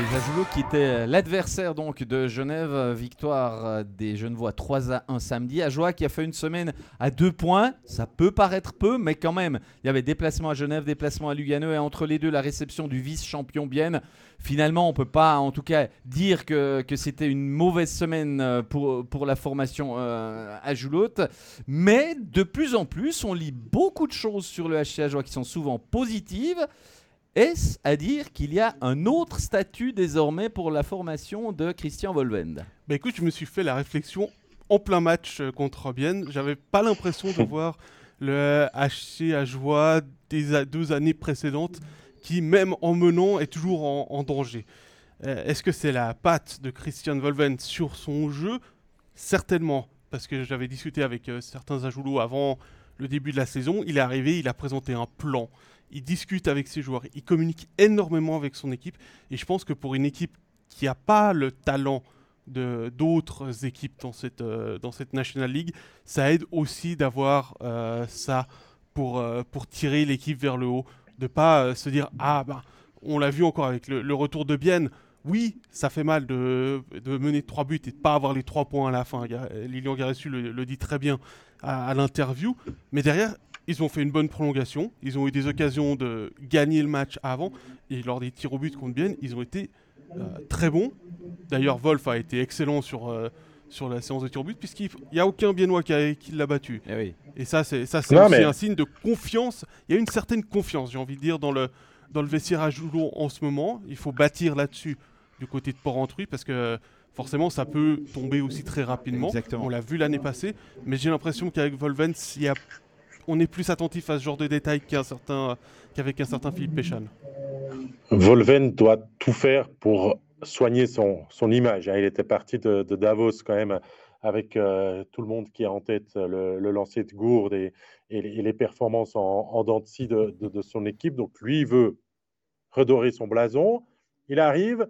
Des qui était l'adversaire donc de Genève, victoire des Genevois 3 à 1 samedi. Ajoie qui a fait une semaine à deux points, ça peut paraître peu, mais quand même, il y avait déplacement à Genève, déplacement à Lugano et entre les deux la réception du vice-champion Bienne. Finalement, on peut pas en tout cas dire que, que c'était une mauvaise semaine euh, pour, pour la formation euh, à Joulotte, mais de plus en plus, on lit beaucoup de choses sur le HC Ajoie qui sont souvent positives. Est-ce à dire qu'il y a un autre statut désormais pour la formation de Christian Volvend? Bah écoute, je me suis fait la réflexion en plein match euh, contre Bienne. J'avais pas l'impression de voir le HC à joie des deux années précédentes qui, même en menant, est toujours en, danger. Euh, est-ce que c'est la patte de Christian Volvend sur son jeu? Certainement, parce que j'avais discuté avec euh, certains ajoulots avant le début de la saison. Il est arrivé, il a présenté un plan il discute avec ses joueurs, il communique énormément avec son équipe. Et je pense que pour une équipe qui n'a pas le talent d'autres équipes dans cette, euh, dans cette National League, ça aide aussi d'avoir euh, ça pour, euh, pour tirer l'équipe vers le haut. De pas se dire, ah ben, on l'a vu encore avec le, retour de Bienne. Oui, ça fait mal de, de, mener trois buts et de pas avoir les trois points à la fin. Lilian Garessu le, le, dit très bien à l'interview. Mais derrière, ils ont fait une bonne prolongation. Ils ont eu des occasions de gagner le match avant. Et lors des tirs au but contre Bienne, ils ont été euh, très bons. D'ailleurs, Wolf a été excellent sur, euh, sur la séance de tirs au but, puisqu'il n'y a aucun Biennois qui, qui l'a battu. Eh et ça, c'est aussi un signe de confiance. Il y a une certaine confiance, j'ai envie de dire, dans le, dans le vestiaire à Joulot en ce moment. Il faut bâtir là-dessus du côté de Port-Entruy, parce que forcément, ça peut tomber aussi très rapidement. Exactement. On l'a vu l'année passée, mais j'ai l'impression qu'avec Volvens, il y a on est plus attentif à ce genre de détails qu'avec un certain Philippe Péchan. Volven doit tout faire pour soigner son, image. Hein. Il était parti de, Davos quand même avec euh, tout le monde qui a en tête le, lancer de gourde et, les, performances en, en dents de, de, son équipe. Donc lui, il veut redorer son blason. Il arrive,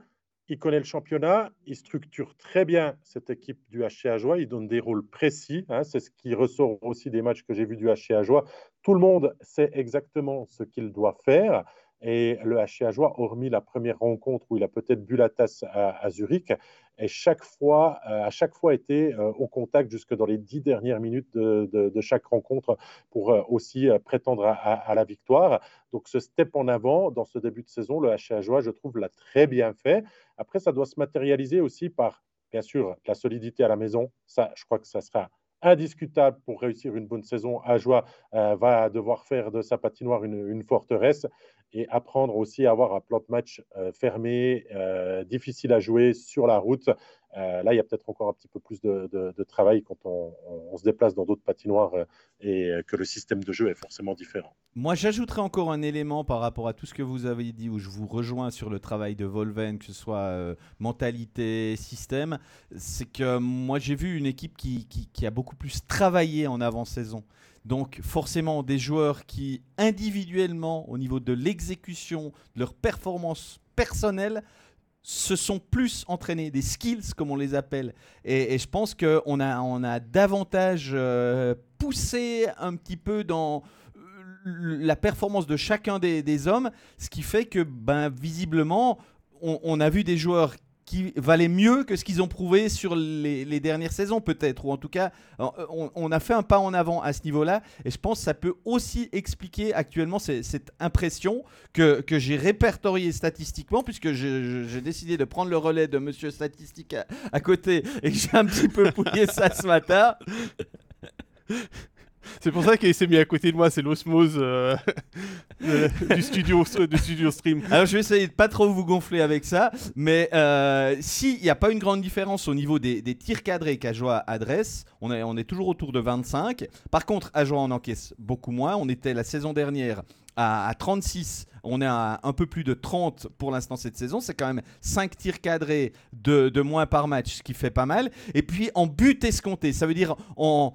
il connaît le championnat, il structure très bien cette équipe du HC Ajoie, il donne des rôles précis, hein. c'est ce qui ressort aussi des matchs que j'ai vus du HC Ajoie. Tout le monde sait exactement ce qu'il doit faire. Et le HC Ajoie, hormis la première rencontre où il a peut-être bu la tasse à, Zurich, et fois, euh, chaque fois été euh, au contact jusque dans les dix dernières minutes de, chaque rencontre pour euh, aussi prétendre à, la victoire. Donc ce step en avant dans ce début de saison, le Ajoie, je trouve, l'a très bien fait. Après, ça doit se matérialiser aussi par, bien sûr, la solidité à la maison. Ça, je crois que ça sera indiscutable pour réussir une bonne saison. Ajoie va devoir faire de sa patinoire une forteresse et apprendre aussi à avoir un plan de match euh, fermé, euh, difficile à jouer sur la route. Euh, là, il y a peut-être encore un petit peu plus de, travail quand on, se déplace dans d'autres patinoires et que le système de jeu est forcément différent. Moi, j'ajouterais encore un élément par rapport à tout ce que vous avez dit, où je vous rejoins sur le travail de Volven, que ce soit mentalité, système. C'est que moi, j'ai vu une équipe qui, qui a beaucoup plus travaillé en avant-saison. Donc forcément des joueurs qui individuellement, au niveau de l'exécution, de leur performance personnelle, se sont plus entraînés, des skills comme on les appelle. Et, je pense qu'on a, on a davantage euh, poussé un petit peu dans euh, la performance de chacun des, hommes, ce qui fait que ben, visiblement, on, on a vu des joueurs qui valait mieux que ce qu'ils ont prouvé sur les, dernières saisons peut-être, ou en tout cas on, a fait un pas en avant à ce niveau-là, et je pense que ça peut aussi expliquer actuellement cette impression que, que j'ai répertoriée statistiquement, puisque j'ai décidé de prendre le relais de Monsieur Statistique à, à côté, et que j'ai un petit peu pouillé ça ce matin. C'est pour ça qu'il s'est mis à côté de moi, c'est l'osmose euh, du, studio, du studio stream. Alors je vais essayer de pas trop vous gonfler avec ça, mais euh, s'il n'y a pas une grande différence au niveau des, tirs cadrés qu'Ajoa adresse, on est, on est toujours autour de 25. Par contre, Ajoa en encaisse beaucoup moins. On était la saison dernière à 36 on est à un peu plus de 30 pour l'instant cette saison. C'est quand même 5 tirs cadrés de, moins par match, ce qui fait pas mal. Et puis en but escompté, ça veut dire en,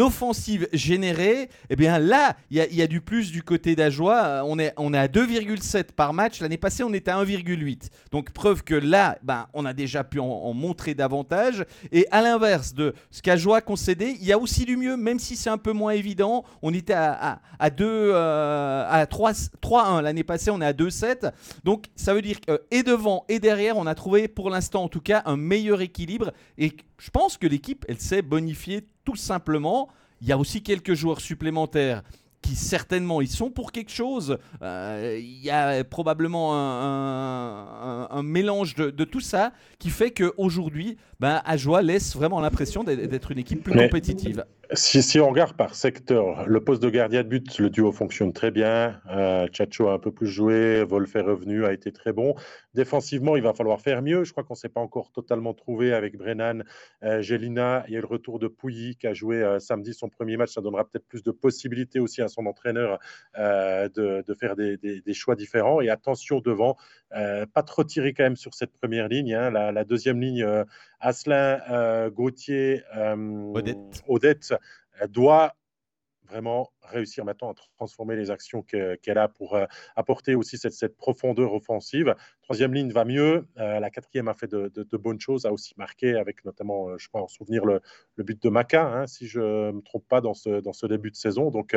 offensive générée, eh bien là, il y, a du plus du côté d'Ajoie. On est, on est à 2,7 par match. L'année passée, on était à 1,8. Donc preuve que là, ben, on a déjà pu en, montrer davantage. Et à l'inverse de ce qu'Ajoie concédé, il y a aussi du mieux, même si c'est un peu moins évident. On était à, à, 2, euh, à 3-1 l'année passé, on est à 2-7. Donc ça veut dire que et devant et derrière, on a trouvé pour l'instant en tout cas un meilleur équilibre. Et je pense que l'équipe, elle s'est bonifiée tout simplement. Il y a aussi quelques joueurs supplémentaires qui certainement ils sont pour quelque chose. Euh, il y a probablement un, mélange de, tout ça qui fait qu'aujourd'hui, ben, Ajoie laisse vraiment l'impression d'être une équipe plus compétitive. Si, on regarde par secteur, le poste de gardien de but, le duo fonctionne très bien. Euh, Chacho a un peu plus joué, Wolf est revenu, a été très bon. Défensivement, il va falloir faire mieux. Je crois qu'on ne s'est pas encore totalement trouvé avec Brennan, euh, Gelina. Il y a le retour de Pouilly qui a joué euh, samedi son premier match. Ça donnera peut-être plus de possibilités aussi à son entraîneur euh, de, faire des, choix différents. Et attention devant, pas trop tiré quand même sur cette première ligne. Hein. La, deuxième ligne, Asselin, Gauthier, Odette doit vraiment réussir maintenant à transformer les actions qu'elle a pour euh, apporter aussi cette, profondeur offensive. Troisième ligne va mieux. Euh, la quatrième a fait de, bonnes choses, a aussi marqué avec notamment, euh, je crois, en souvenir le, but de Maca, hein, si je ne me trompe pas dans ce, dans ce début de saison. Donc,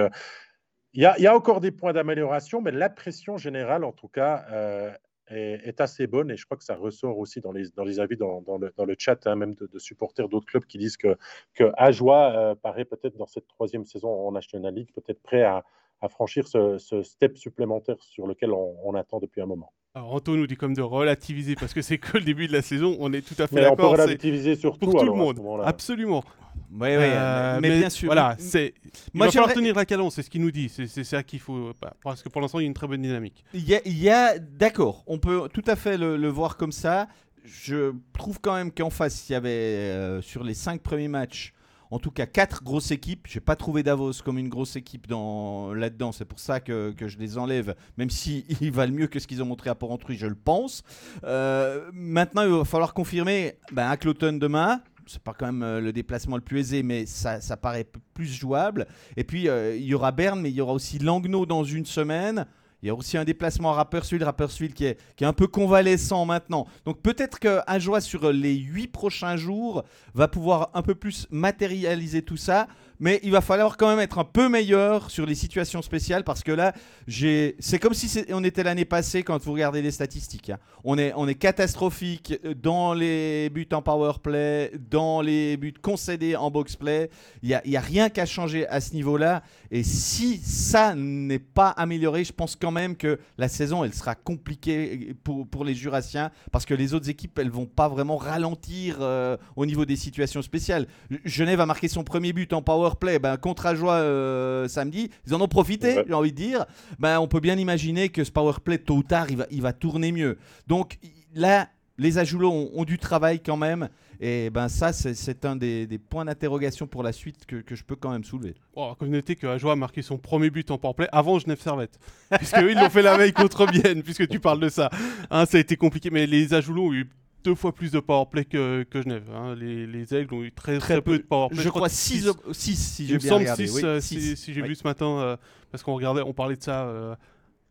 il y, a, encore des points d'amélioration, mais l'impression générale, en tout cas, est, assez bonne et je crois que ça ressort aussi dans les, dans les avis dans, dans, le, dans le, chat, hein, même de, supporters d'autres clubs qui disent que, que Ajoie euh, paraît peut-être dans cette troisième saison en National League, peut-être prêt à, à franchir ce, ce, step supplémentaire sur lequel on, attend depuis un moment. Alors Anto nous dit comme de relativiser parce que c'est que le début de la saison, on est tout à fait d'accord. On peut relativiser surtout pour tout le monde, absolument. Oui, oui, euh, mais, bien sûr. Voilà, c'est. Il Moi, va falloir tenir la cadence, c'est ce qu'il nous dit. C'est ça qu'il faut. Bah, parce que pour l'instant, il y a une très bonne dynamique. Il y a, d'accord, on peut tout à fait le, voir comme ça. Je trouve quand même qu'en face, il y avait euh, sur les cinq premiers matchs, en tout cas quatre grosses équipes. J'ai pas trouvé Davos comme une grosse équipe dans là-dedans. C'est pour ça que, que, je les enlève, même s'ils ils valent mieux que ce qu'ils ont montré à Port-Entruy, je le pense. Euh, maintenant, il va falloir confirmer ben, à Cloton demain c'est pas quand même euh, le déplacement le plus aisé, mais ça, ça paraît plus jouable. Et puis, euh, il y aura Berne, mais il y aura aussi Langnau dans une semaine. Il y a aussi un déplacement à Rapperswil, Rapperswil qui est, qui est un peu convalescent maintenant. Donc peut-être qu'un sur les 8 prochains jours va pouvoir un peu plus matérialiser tout ça. Mais il va falloir quand même être un peu meilleur sur les situations spéciales parce que là, c'est comme si on était l'année passée quand vous regardez les statistiques. Hein. On est, catastrophique dans les buts en power play, dans les buts concédés en box play. Il y a, rien qu'à changer à ce niveau-là. Et si ça n'est pas amélioré, je pense quand même que la saison, elle sera compliquée pour, pour les Jurassiens parce que les autres équipes, elles vont pas vraiment ralentir euh, au niveau des situations spéciales. Genève a marqué son premier but en power play ben, contre Ajoie euh, samedi. Ils en ont profité, j'ai envie de dire. Ben, on peut bien imaginer que ce power play, tôt ou tard, il va, il va tourner mieux. Donc là, les Ajoulots ont, du travail quand même. Et ben ça, c'est un des, points d'interrogation pour la suite que, je peux quand même soulever. Oh, comme noter que Ajoie a marqué son premier but en powerplay avant Genève Servette. Puisqu'ils l'ont fait la veille contre Bienne, puisque tu parles de ça. Hein, ça a été compliqué, mais les Ajoulots ont eu deux fois plus de powerplay que, que Genève. Hein. Les, les, Aigles ont eu très, très, peu de powerplay. Je, crois 6 si j'ai bien regardé. 6, euh, si, j'ai vu ce matin, euh, parce qu'on regardait, on parlait de ça euh,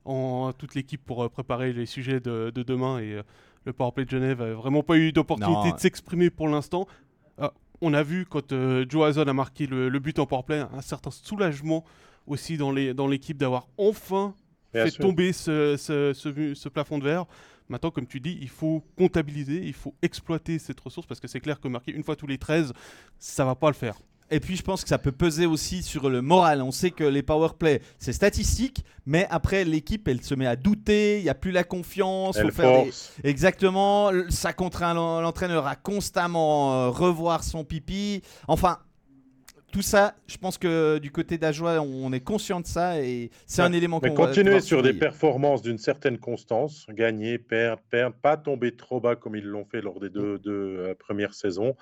en toute l'équipe pour préparer les sujets de, de demain et le powerplay de Genève n'a vraiment pas eu d'opportunité de s'exprimer pour l'instant. on a vu quand Joe Hazard a marqué le, but en powerplay un certain soulagement aussi dans l'équipe dans d'avoir enfin fait tomber ce, ce, ce, ce plafond de verre. Maintenant, comme tu dis, il faut comptabiliser, il faut exploiter cette ressource parce que c'est clair que marquer une fois tous les 13, ça va pas le faire. Et puis je pense que ça peut peser aussi sur le moral. On sait que les power play, c'est statistique, mais après l'équipe, elle se met à douter, il n'y a plus la confiance. Elle faire Exactement, ça contraint l'entraîneur à constamment euh, revoir son pipi. Enfin, tout ça, je pense que du côté d'Ajoie, on est conscient de ça et c'est un élément qu'on va continuer sur des performances d'une certaine constance, gagner, perdre, perdre, pas tomber trop bas comme ils l'ont fait lors des deux, euh, premières saisons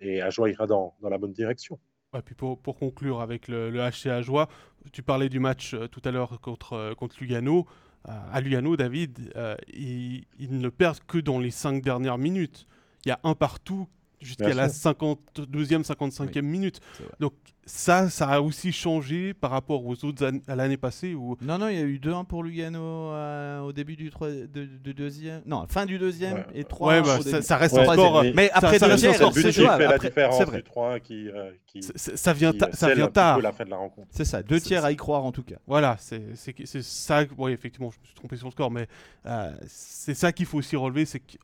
et Ajoie ira dans, dans la bonne direction. Et puis pour, pour, conclure avec le, le HC Ajoie, tu parlais du match euh, tout à l'heure contre, euh, contre Lugano. à Lugano, David, ils, ils ne perdent que dans les cinq dernières minutes. Il y a un partout jusqu'à la 52e, 55e minute. Donc ça, ça a aussi changé par rapport aux autres à l'année passée. Où... Non, non, il y a eu 2-1 pour Lugano euh, au début du, de, deuxième. Non, fin du deuxième et 3 ouais, bah, ça, reste encore. Mais, mais après ça, deuxième, c'est jouable. fait la différence vrai. du 3 qui, euh, qui, ça vient, ça vient tard. C'est ça, deux tiers à y croire en tout cas. Voilà, c'est ça. Oui, effectivement, je me suis trompé sur le score, mais euh, c'est ça qu'il faut aussi relever, c'est que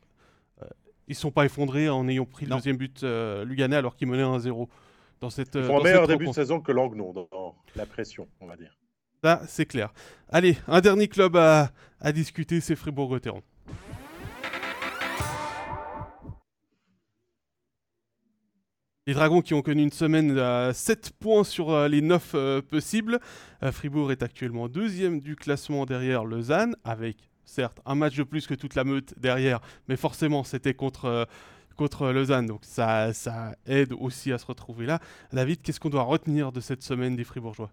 ils ne sont pas effondrés en ayant pris le deuxième but euh, Luganais alors qu'ils menaient 1-0. Dans cette, Ils font un meilleur début de saison que Langnau dans la pression, on va dire. Ça, c'est clair. Allez, un dernier club à, discuter, c'est Fribourg-Gotteron. Les Dragons qui ont connu une semaine à 7 points sur euh, les 9 euh, possibles. Fribourg est actuellement deuxième du classement derrière Lausanne avec certes, un match de plus que toute la meute derrière, mais forcément, c'était contre, euh, contre Lausanne, donc ça, ça aide aussi à se retrouver là. David, qu'est-ce qu'on doit retenir de cette semaine des Fribourgeois?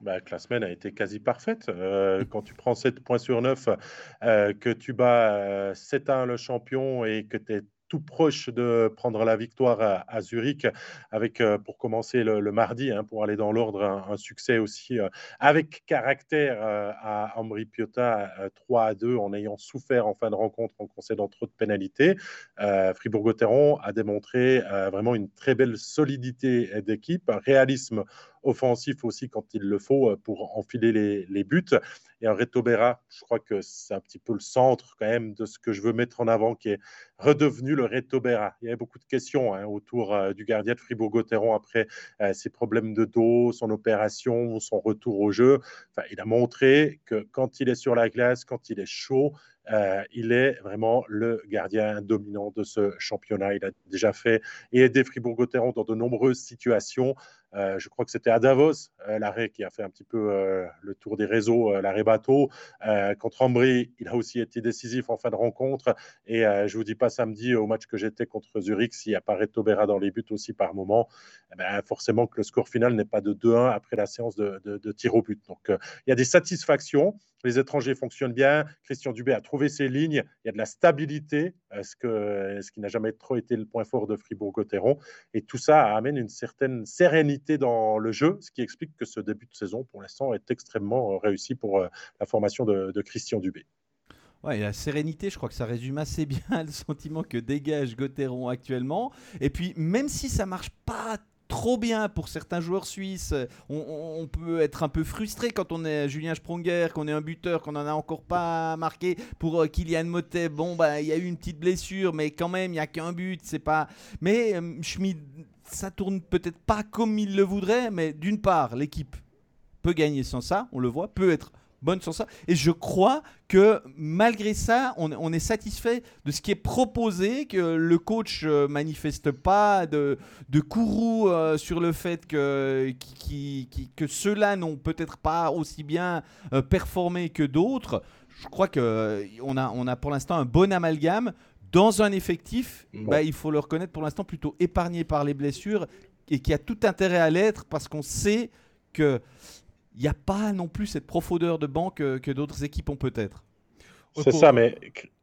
Bah, que la semaine a été quasi parfaite. Euh, quand tu prends 7 points sur 9, euh, que tu bats 7-1 le champion et que tu es tout proche de prendre la victoire à, Zurich, avec euh, pour commencer le, mardi, hein, pour aller dans l'ordre, un, succès aussi euh, avec caractère euh, à Ambri Piotta 3 à 2 en ayant souffert en fin de rencontre en concédant trop de pénalités. Fribourg-Gotteron a démontré vraiment une très belle solidité d'équipe, un réalisme offensif aussi quand il le faut euh, pour enfiler les, buts. Et un Reto Berra, je crois que c'est un petit peu le centre quand même de ce que je veux mettre en avant, qui est redevenu le Reto Berra. Il y avait beaucoup de questions hein, autour euh, du gardien de Fribourg-Gotteron après euh, ses problèmes de dos, son opération, son retour au jeu. Enfin, il a montré que quand il est sur la glace, quand il est chaud, il est vraiment le gardien dominant de ce championnat. Il a déjà fait et aidé Fribourg-Gotteron dans de nombreuses situations. Euh, je crois que c'était à Davos, euh, l'arrêt qui a fait un petit peu euh, le tour des réseaux, l'arrêt bateau. contre Ambry, il a aussi été décisif en fin de rencontre. Et je ne vous dis pas samedi au match que j'étais contre Zurich, s'il apparaît Tobera dans les buts aussi par moment, eh ben, forcément que le score final n'est pas de 2-1 après la séance de, de tir au but. Donc il y a des satisfactions les étrangers fonctionnent bien. Christian Dubé a trouvé ses lignes. Il y a de la stabilité, ce, que, ce qui n'a jamais trop été le point fort de Fribourg-Gotteron. Et tout ça amène une certaine sérénité dans le jeu, ce qui explique que ce début de saison, pour l'instant, est extrêmement réussi pour euh, la formation de, Christian Dubé. Ouais, la sérénité, je crois que ça résume assez bien le sentiment que dégage Gotteron actuellement. Et puis, même si ça marche pas trop bien pour certains joueurs suisses. On, peut être un peu frustré quand on est Julien Spronger, qu'on est un buteur, qu'on n'en a encore pas marqué. Pour euh, Kylian Motet, bon, bah, il y a eu une petite blessure, mais quand même, il n'y a qu'un but. C'est pas. Mais euh, ça tourne peut-être pas comme il le voudrait, mais d'une part, l'équipe peut gagner sans ça, on le voit, peut être bonne sur ça. Et je crois que malgré ça, on, est satisfait de ce qui est proposé, que le coach euh, manifeste pas de, courroux euh, sur le fait que, ceux-là n'ont peut-être pas aussi bien euh, performé que d'autres. Je crois qu'on a, on a pour l'instant un bon amalgame. Dans un effectif, bah, il faut le reconnaître pour l'instant plutôt épargné par les blessures et qui a tout intérêt à l'être parce qu'on sait que il n'y a pas non plus cette profondeur de banque que, d'autres équipes ont peut-être. C'est ça, mais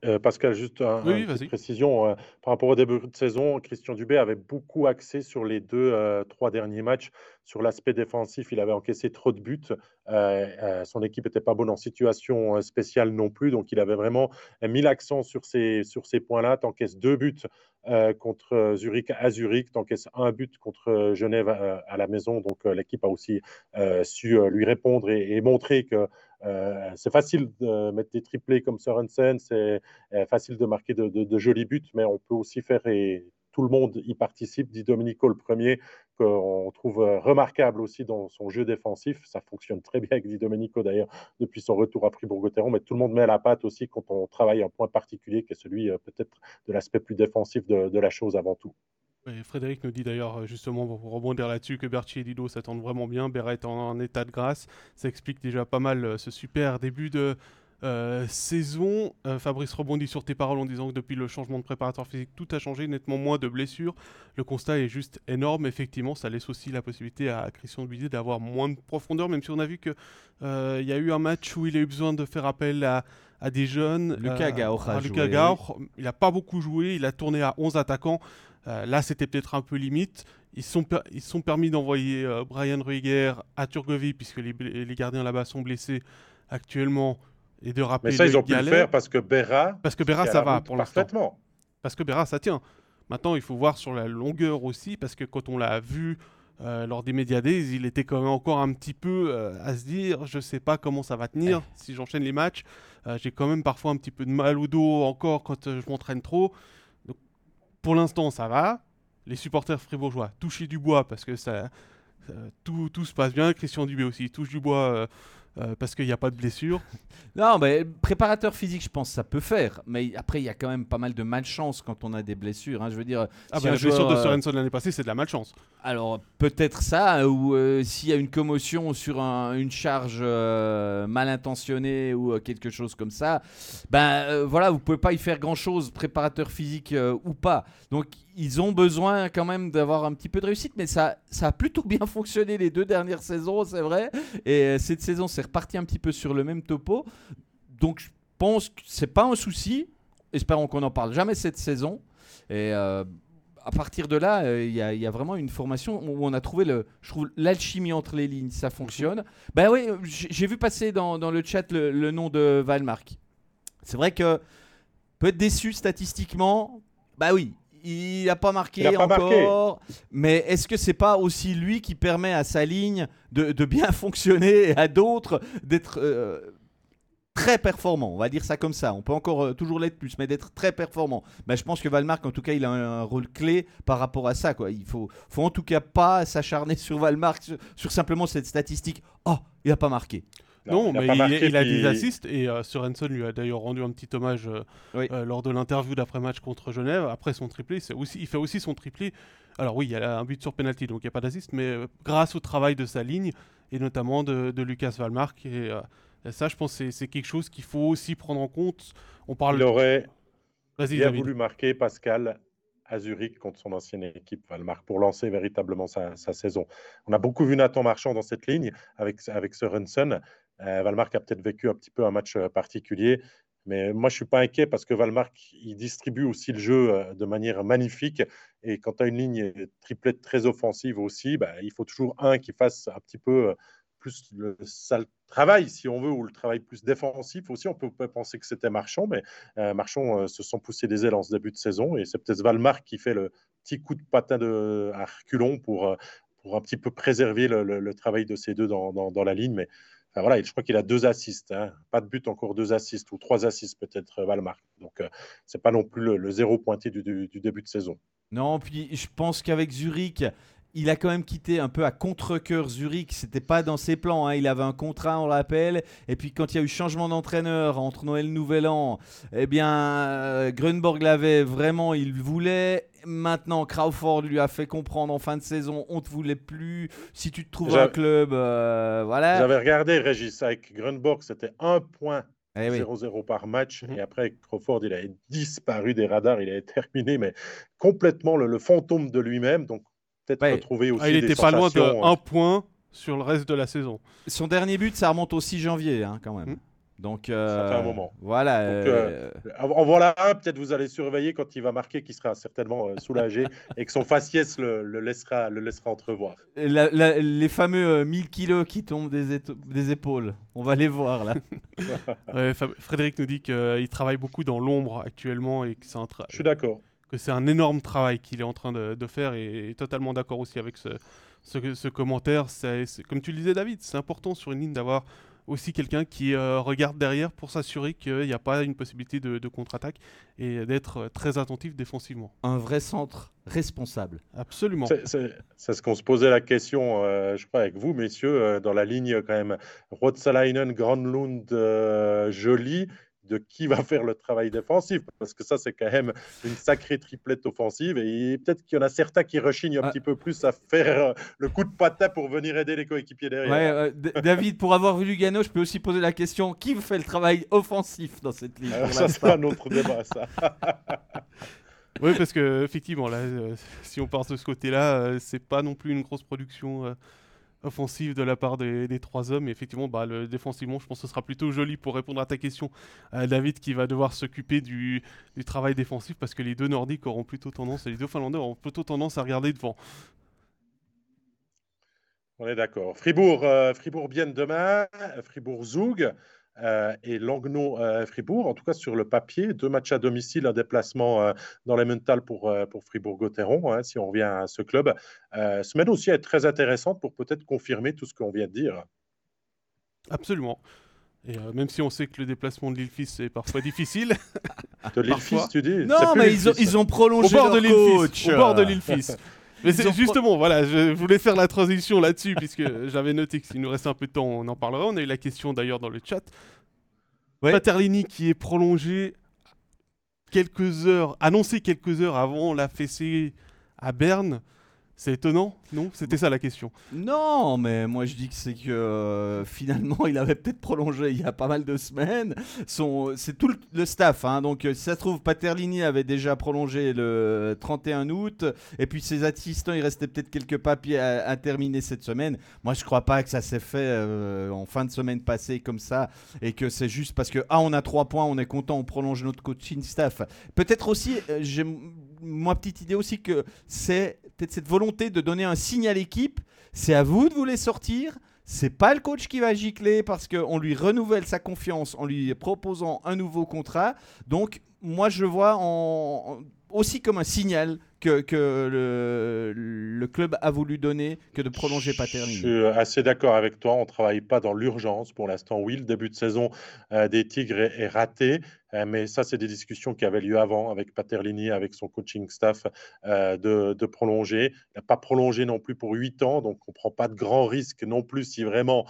euh, Pascal, juste une précision. Euh, par rapport au début de saison, Christian Dubé avait beaucoup axé sur les deux, euh, trois derniers matchs, sur l'aspect défensif. Il avait encaissé trop de buts. son équipe n'était pas bonne en situation spéciale non plus. Donc, il avait vraiment mis l'accent sur ces, sur ces points-là. Tu encaisses deux buts contre Zurich à Zurich, tu encaisses un but contre Genève à, la maison. Donc, l'équipe a aussi su lui répondre et, et montrer que c'est facile de mettre des triplés comme Sorensen. C'est euh, facile de marquer de, jolis buts, mais on peut aussi faire, et tout le monde y participe, dit Domenico le premier, qu'on trouve euh, remarquable aussi dans son jeu défensif. Ça fonctionne très bien avec Domenico d'ailleurs depuis son retour à Fribourg-Gotteron, mais tout le monde met la patte aussi quand on travaille un point particulier qui est celui euh, peut-être de l'aspect plus défensif de, la chose avant tout. Frédéric nous dit d'ailleurs, justement, pour rebondir là-dessus, que Berti et Dido s'attendent vraiment bien. Berra est en, état de grâce. Ça explique déjà pas mal ce super début de, euh, saison, euh, Fabrice rebondit sur tes paroles en disant que depuis le changement de préparateur physique, tout a changé, nettement moins de blessures. Le constat est juste énorme. Effectivement, ça laisse aussi la possibilité à Christian Dubizier d'avoir moins de profondeur, même si on a vu qu'il euh, y a eu un match où il a eu besoin de faire appel à, des jeunes. Lucas Gaur il n'a pas beaucoup joué, il a tourné à 11 attaquants. Là, c'était peut-être un peu limite. Ils sont, ils sont permis d'envoyer Brian Ruiger à Turgovie, puisque les, les gardiens là-bas sont blessés actuellement et de rappeler. Mais ça, ils ont pu le faire parce que Berra. Parce que Berra, ça va pour l'instant. Parce que Berra, ça tient. Maintenant, il faut voir sur la longueur aussi, parce que quand on l'a vu euh, lors des Media il était quand même encore un petit peu euh, à se dire je sais pas comment ça va tenir si j'enchaîne les matchs. Euh, j'ai quand même parfois un petit peu de mal au dos encore quand je m'entraîne trop. Pour l'instant, ça va. Les supporters fribourgeois, touchez du bois parce que ça, tout, tout, se passe bien. Christian Dubé aussi touche du bois euh, parce qu'il n'y a pas de blessure. Non, mais préparateur physique, je pense ça peut faire. Mais après, il y a quand même pas mal de malchance quand on a des blessures. Hein. Je veux dire, ah bah, la blessure de Sorensen l'année passée, c'est de la malchance. Alors peut-être ça, ou euh, s'il y a une commotion sur une charge euh, mal intentionnée ou quelque chose comme ça, ben voilà, vous pouvez pas y faire grand chose, préparateur physique ou pas. Donc ils ont besoin quand même d'avoir un petit peu de réussite, mais ça, ça a plutôt bien fonctionné les deux dernières saisons, c'est vrai. Et euh, cette saison, c'est reparti un petit peu sur le même topo. Donc je pense que c'est pas un souci. Espérons qu'on n'en parle jamais cette saison. Et euh, à partir de là, euh, il y, a vraiment une formation où on a trouvé le, je trouve l'alchimie entre les lignes, ça fonctionne. Ben oui, j'ai vu passer dans, le chat le, le nom de Valmark. C'est vrai que peut être déçu statistiquement. Bah oui, il n'a pas marqué encore. Mais est-ce que c'est pas aussi lui qui permet à sa ligne de, bien fonctionner et à d'autres d'être euh, très performant On va dire ça comme ça. On peut encore euh, toujours l'être plus, mais d'être très performant. Mais je pense que Valmark, en tout cas, il a un, rôle clé par rapport à ça. Quoi. Il faut, faut en tout cas pas s'acharner sur Valmark, sur, simplement cette statistique. Oh, il n'a pas marqué. Non, mais il, a des assists et euh, Sorensen lui a d'ailleurs rendu un petit hommage euh, euh, lors de l'interview d'après-match contre Genève. Après son triplé, aussi, il fait aussi son triplé. Alors oui, il y a un but sur penalty, donc il n'y a pas d'assist, mais grâce au travail de sa ligne et notamment de, Lucas Valmark. Et, ça, je pense que c'est quelque chose qu'il faut aussi prendre en compte. On parle. Il aurait bien voulu marquer Pascal à Zurich contre son ancienne équipe Valmark pour lancer véritablement sa, saison. On a beaucoup vu Nathan Marchand dans cette ligne avec, avec Sorensen. Euh, Valmark a peut-être vécu un petit peu un match euh, particulier, mais moi je ne suis pas inquiet parce que Valmark il distribue aussi le jeu euh, de manière magnifique. Et quand tu as une ligne triplette très offensive aussi, bah, il faut toujours un qui fasse un petit peu plus le sale travail, si on veut, ou le travail plus défensif aussi. On peut, penser que c'était Marchand, mais Marchand se sont poussés des ailes en ce début de saison. Et c'est peut-être Valmar qui fait le petit coup de patin de, à reculons pour, pour un petit peu préserver le, travail de ces deux dans, dans, la ligne. Mais voilà, je crois qu'il a deux assists. Hein. Pas de but, encore deux assists, ou trois assists peut-être, Valmar. Donc, ce c'est pas non plus le, zéro pointé du, début de saison. Non, puis je pense qu'avec Zurich, il a quand même quitté un peu à contre-coeur Zurich. C'était pas dans ses plans. Hein. Il avait un contrat, on l'appelle. Et puis quand il y a eu changement d'entraîneur entre Noël et Nouvel An, eh bien, euh, Grunborg l'avait vraiment, il voulait. Maintenant, Crawford lui a fait comprendre en fin de saison, on te voulait plus. Si tu te trouves un club, euh, voilà. J'avais regardé, Régis, avec Grunborg, c'était un point 0-0 eh par match. Mhm. Et après, Crawford, il a disparu des radars. Il a terminé, mais complètement le, le fantôme de lui-même. Donc, retrouver aussi. Ah, il était pas loin de euh, un point sur le reste de la saison. Son dernier but, ça remonte au 6 janvier, hein, quand même. Hmm. Donc, euh, ça fait un moment. Voilà. Euh, en voilà un, peut-être vous allez surveiller quand il va marquer, qui sera certainement soulagé et que son faciès le, laissera, le laissera entrevoir. les fameux 1000 kilos qui tombent des, des, épaules, on va les voir là. Frédéric nous dit qu'il travaille beaucoup dans l'ombre actuellement et que c'est un Je suis d'accord que c'est un énorme travail qu'il est en train de, faire et, totalement d'accord aussi avec ce, ce, commentaire. C'est, comme tu le disais, David, c'est important sur une ligne d'avoir aussi quelqu'un qui euh, regarde derrière pour s'assurer qu'il n'y a pas une possibilité de, contre-attaque et d'être euh, très attentif défensivement. Un vrai centre responsable. Absolument. C'est, ce qu'on se posait la question, euh, je crois, avec vous, messieurs, dans la ligne quand même. Rotsalainen, Granlund, Jolie de qui va faire le travail défensif, parce que ça, c'est quand même une sacrée triplette offensive. Et peut-être qu'il y en a certains qui rechignent un ah. petit peu plus à faire euh, le coup de patin pour venir aider les coéquipiers derrière. Ouais, David, pour avoir vu Lugano, je peux aussi poser la question qui fait le travail offensif dans cette ligue Ça, c'est un autre débat, ça. oui, parce que effectivement, là, euh, si on part de ce côté-là, euh, c'est pas non plus une grosse production offensive de la part des, trois hommes. Et effectivement, bah, le, défensivement, je pense que ce sera plutôt joli pour répondre à ta question, euh, David, qui va devoir s'occuper du, travail défensif parce que les deux Nordiques auront plutôt tendance, les deux Finlandais auront plutôt tendance à regarder devant. On est d'accord. Fribourg, euh, Fribourg bien demain, Fribourg Zoug. Euh, et Langnau-Fribourg, en tout cas sur le papier. Deux matchs à domicile, un déplacement euh, dans les mentales pour, euh, pour Fribourg-Gotteron, hein, si on revient à ce club. semaine aussi est très intéressante pour peut-être confirmer tout ce qu'on vient de dire. Absolument. Et même si on sait que le déplacement de l'île Fils est parfois difficile. de l'île Fils, tu dis Non, mais ils ont, ils ont, prolongé au bord de l'île Au bord de l'île Fils. Mais c'est justement, voilà, je voulais faire la transition là-dessus, puisque j'avais noté que s'il nous restait un peu de temps, on en parlera. On a eu la question d'ailleurs dans le chat. Paterlini qui est prolongé quelques heures, annoncé quelques heures avant la fessée à Berne. C'est étonnant, non? C'était ça la question. Non, mais moi je dis que c'est que euh, finalement il avait peut-être prolongé il y a pas mal de semaines. Son, c'est tout le, staff, hein, donc euh, si ça se trouve Paterlini avait déjà prolongé le 31 août, et puis ses assistants il restait peut-être quelques papiers à, terminer cette semaine. Moi je crois pas que ça s'est fait euh, en fin de semaine passée comme ça, et que c'est juste parce que ah on a trois points, on est content, on prolonge notre coaching staff. Peut-être aussi, j'ai moi petite idée aussi que c'est peut-être cette volonté de donner un signe à l'équipe. C'est à vous de vous les sortir. C'est pas le coach qui va gicler parce qu'on lui renouvelle sa confiance en lui proposant un nouveau contrat. Donc, moi, je vois en, aussi comme un signal que, le, club a voulu donner que de prolonger Paternini. Je suis assez d'accord avec toi. On travaille pas dans l'urgence pour l'instant. Oui, le début de saison euh, des Tigres est raté. Euh, mais ça, c'est des discussions qui avaient lieu avant avec Paterlini, avec son coaching staff, euh, de, prolonger. Il n'a pas prolongé non plus pour 8 ans, donc on ne prend pas de grands risques non plus si vraiment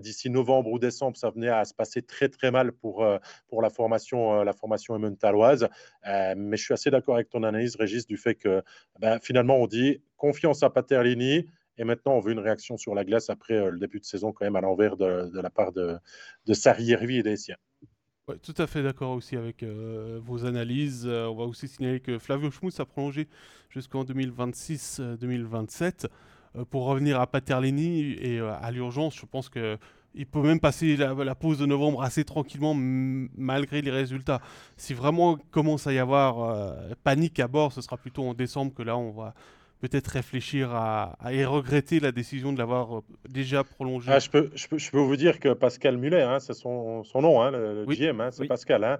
d'ici novembre ou décembre, ça venait à se passer très très mal pour, pour la formation, la formation mentaloise. mais je suis assez d'accord avec ton analyse, Régis, du fait que ben, finalement, on dit confiance à Paterlini. Et maintenant, on veut une réaction sur la glace après le début de saison, quand même, à l'envers de, la part de, de Sarri et des. Tout à fait d'accord aussi avec euh, vos analyses. Euh, on va aussi signaler que Flavio Schmutz a prolongé jusqu'en 2026-2027 euh, pour revenir à Paterlini et à l'urgence. Je pense que il peut même passer la, pause de novembre assez tranquillement malgré les résultats. Si vraiment commence à y avoir panique à bord, ce sera plutôt en décembre que là on va peut-être réfléchir à, et regretter la décision de l'avoir euh, déjà prolongé ah, je, peux, je, peux, je, peux, vous dire que Pascal Muller, hein, c'est son, son, nom, hein, le, le GM, hein, c'est Pascal. Hein,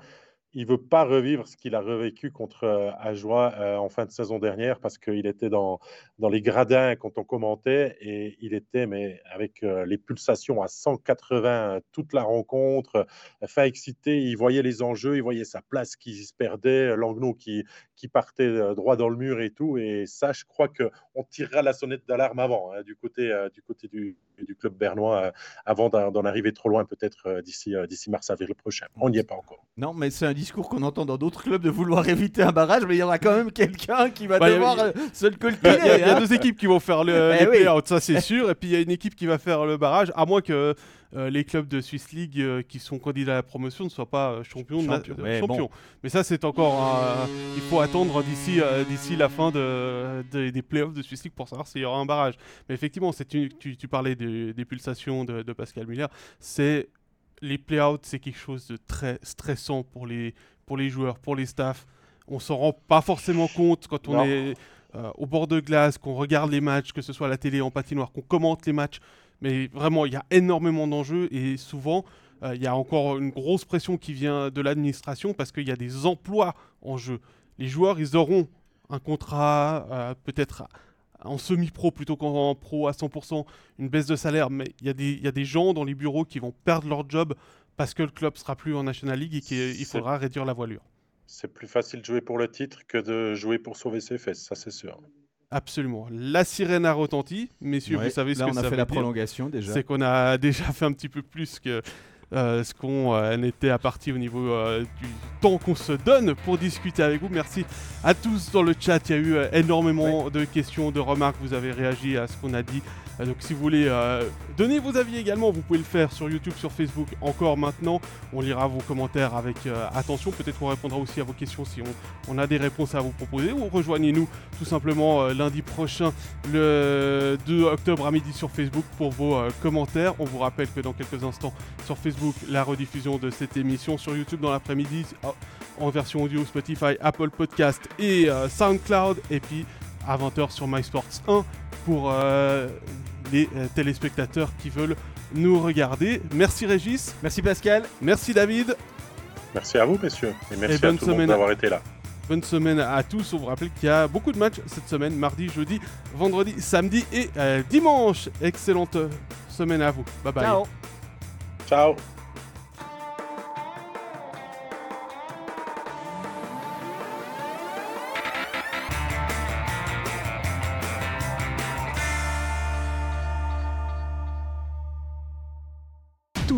il veut pas revivre ce qu'il a revécu contre euh, Ajoie euh, en fin de saison dernière parce qu'il était dans, dans les gradins quand on commentait et il était mais avec euh, les pulsations à 180 toute la rencontre, fin excité, il voyait les enjeux, il voyait sa place qui se perdait, Langnaud qui, qui partait droit dans le mur et tout et ça je crois que on tirera la sonnette d'alarme avant hein, du côté du côté du, du club bernois avant d'en arriver trop loin peut-être d'ici d'ici mars avril prochain. On n'y est pas encore. Non mais c'est un discours qu'on entend dans d'autres clubs de vouloir éviter un barrage, mais il y aura quand même quelqu'un qui va bah, devoir euh, se le coltiner. Il y, a, hein. deux équipes qui vont faire le, eh les ça c'est sûr, et puis il y a une équipe qui va faire le barrage, à moins que euh, les clubs de Swiss League euh, qui sont candidats à la promotion ne soient pas champions. Champion, mais, mais, ça c'est encore, il faut attendre d'ici d'ici la fin de, des playoffs de Swiss League pour savoir s'il y aura un barrage. Mais effectivement, tu, tu, parlais des pulsations de, de Pascal Muller, c'est les play-outs, c'est quelque chose de très stressant pour les, pour les joueurs, pour les staffs. On s'en rend pas forcément compte quand on est euh, au bord de glace, qu'on regarde les matchs, que ce soit à la télé, en patinoire, qu'on commente les matchs. Mais vraiment, il y a énormément d'enjeux et souvent, euh, il y a encore une grosse pression qui vient de l'administration parce qu'il y a des emplois en jeu. Les joueurs, ils auront un contrat, euh, peut-être en semi-pro plutôt qu'en pro à 100%, une baisse de salaire, mais il y, y, a des gens dans les bureaux qui vont perdre leur job parce que le club sera plus en National League et qu'il faudra réduire la voilure. C'est plus facile de jouer pour le titre que de jouer pour sauver ses fesses, ça c'est sûr. Absolument. La sirène a retenti, messieurs, vous savez ce là, que on a fait la prolongation déjà. C'est qu'on a déjà fait un petit peu plus que euh, ce qu'on euh, était à partir au niveau euh, du temps qu'on se donne pour discuter avec vous. Merci à tous dans le chat. Il y a eu énormément de questions, de remarques. Vous avez réagi à ce qu'on a dit. Donc si vous voulez donner vos avis également, vous pouvez le faire sur YouTube, sur Facebook, encore maintenant. On lira vos commentaires avec attention. Peut-être qu'on répondra aussi à vos questions si on, a des réponses à vous proposer. Ou rejoignez-nous tout simplement lundi prochain, le 2 octobre à midi sur Facebook pour vos commentaires. On vous rappelle que dans quelques instants sur Facebook, la rediffusion de cette émission sur YouTube dans l'après-midi en version audio Spotify, Apple Podcast et euh, SoundCloud. Et puis à 20h sur MySports 1 pour euh, les euh, téléspectateurs qui veulent nous regarder. Merci Régis. Merci Pascal. Merci David. Merci à vous messieurs. Et merci à tout le monde d'avoir été là. Bonne semaine à tous. On vous rappelle qu'il y a beaucoup de matchs cette semaine, mardi, jeudi, vendredi, samedi et dimanche. Excellente semaine à vous. Bye bye. Ciao. Ciao.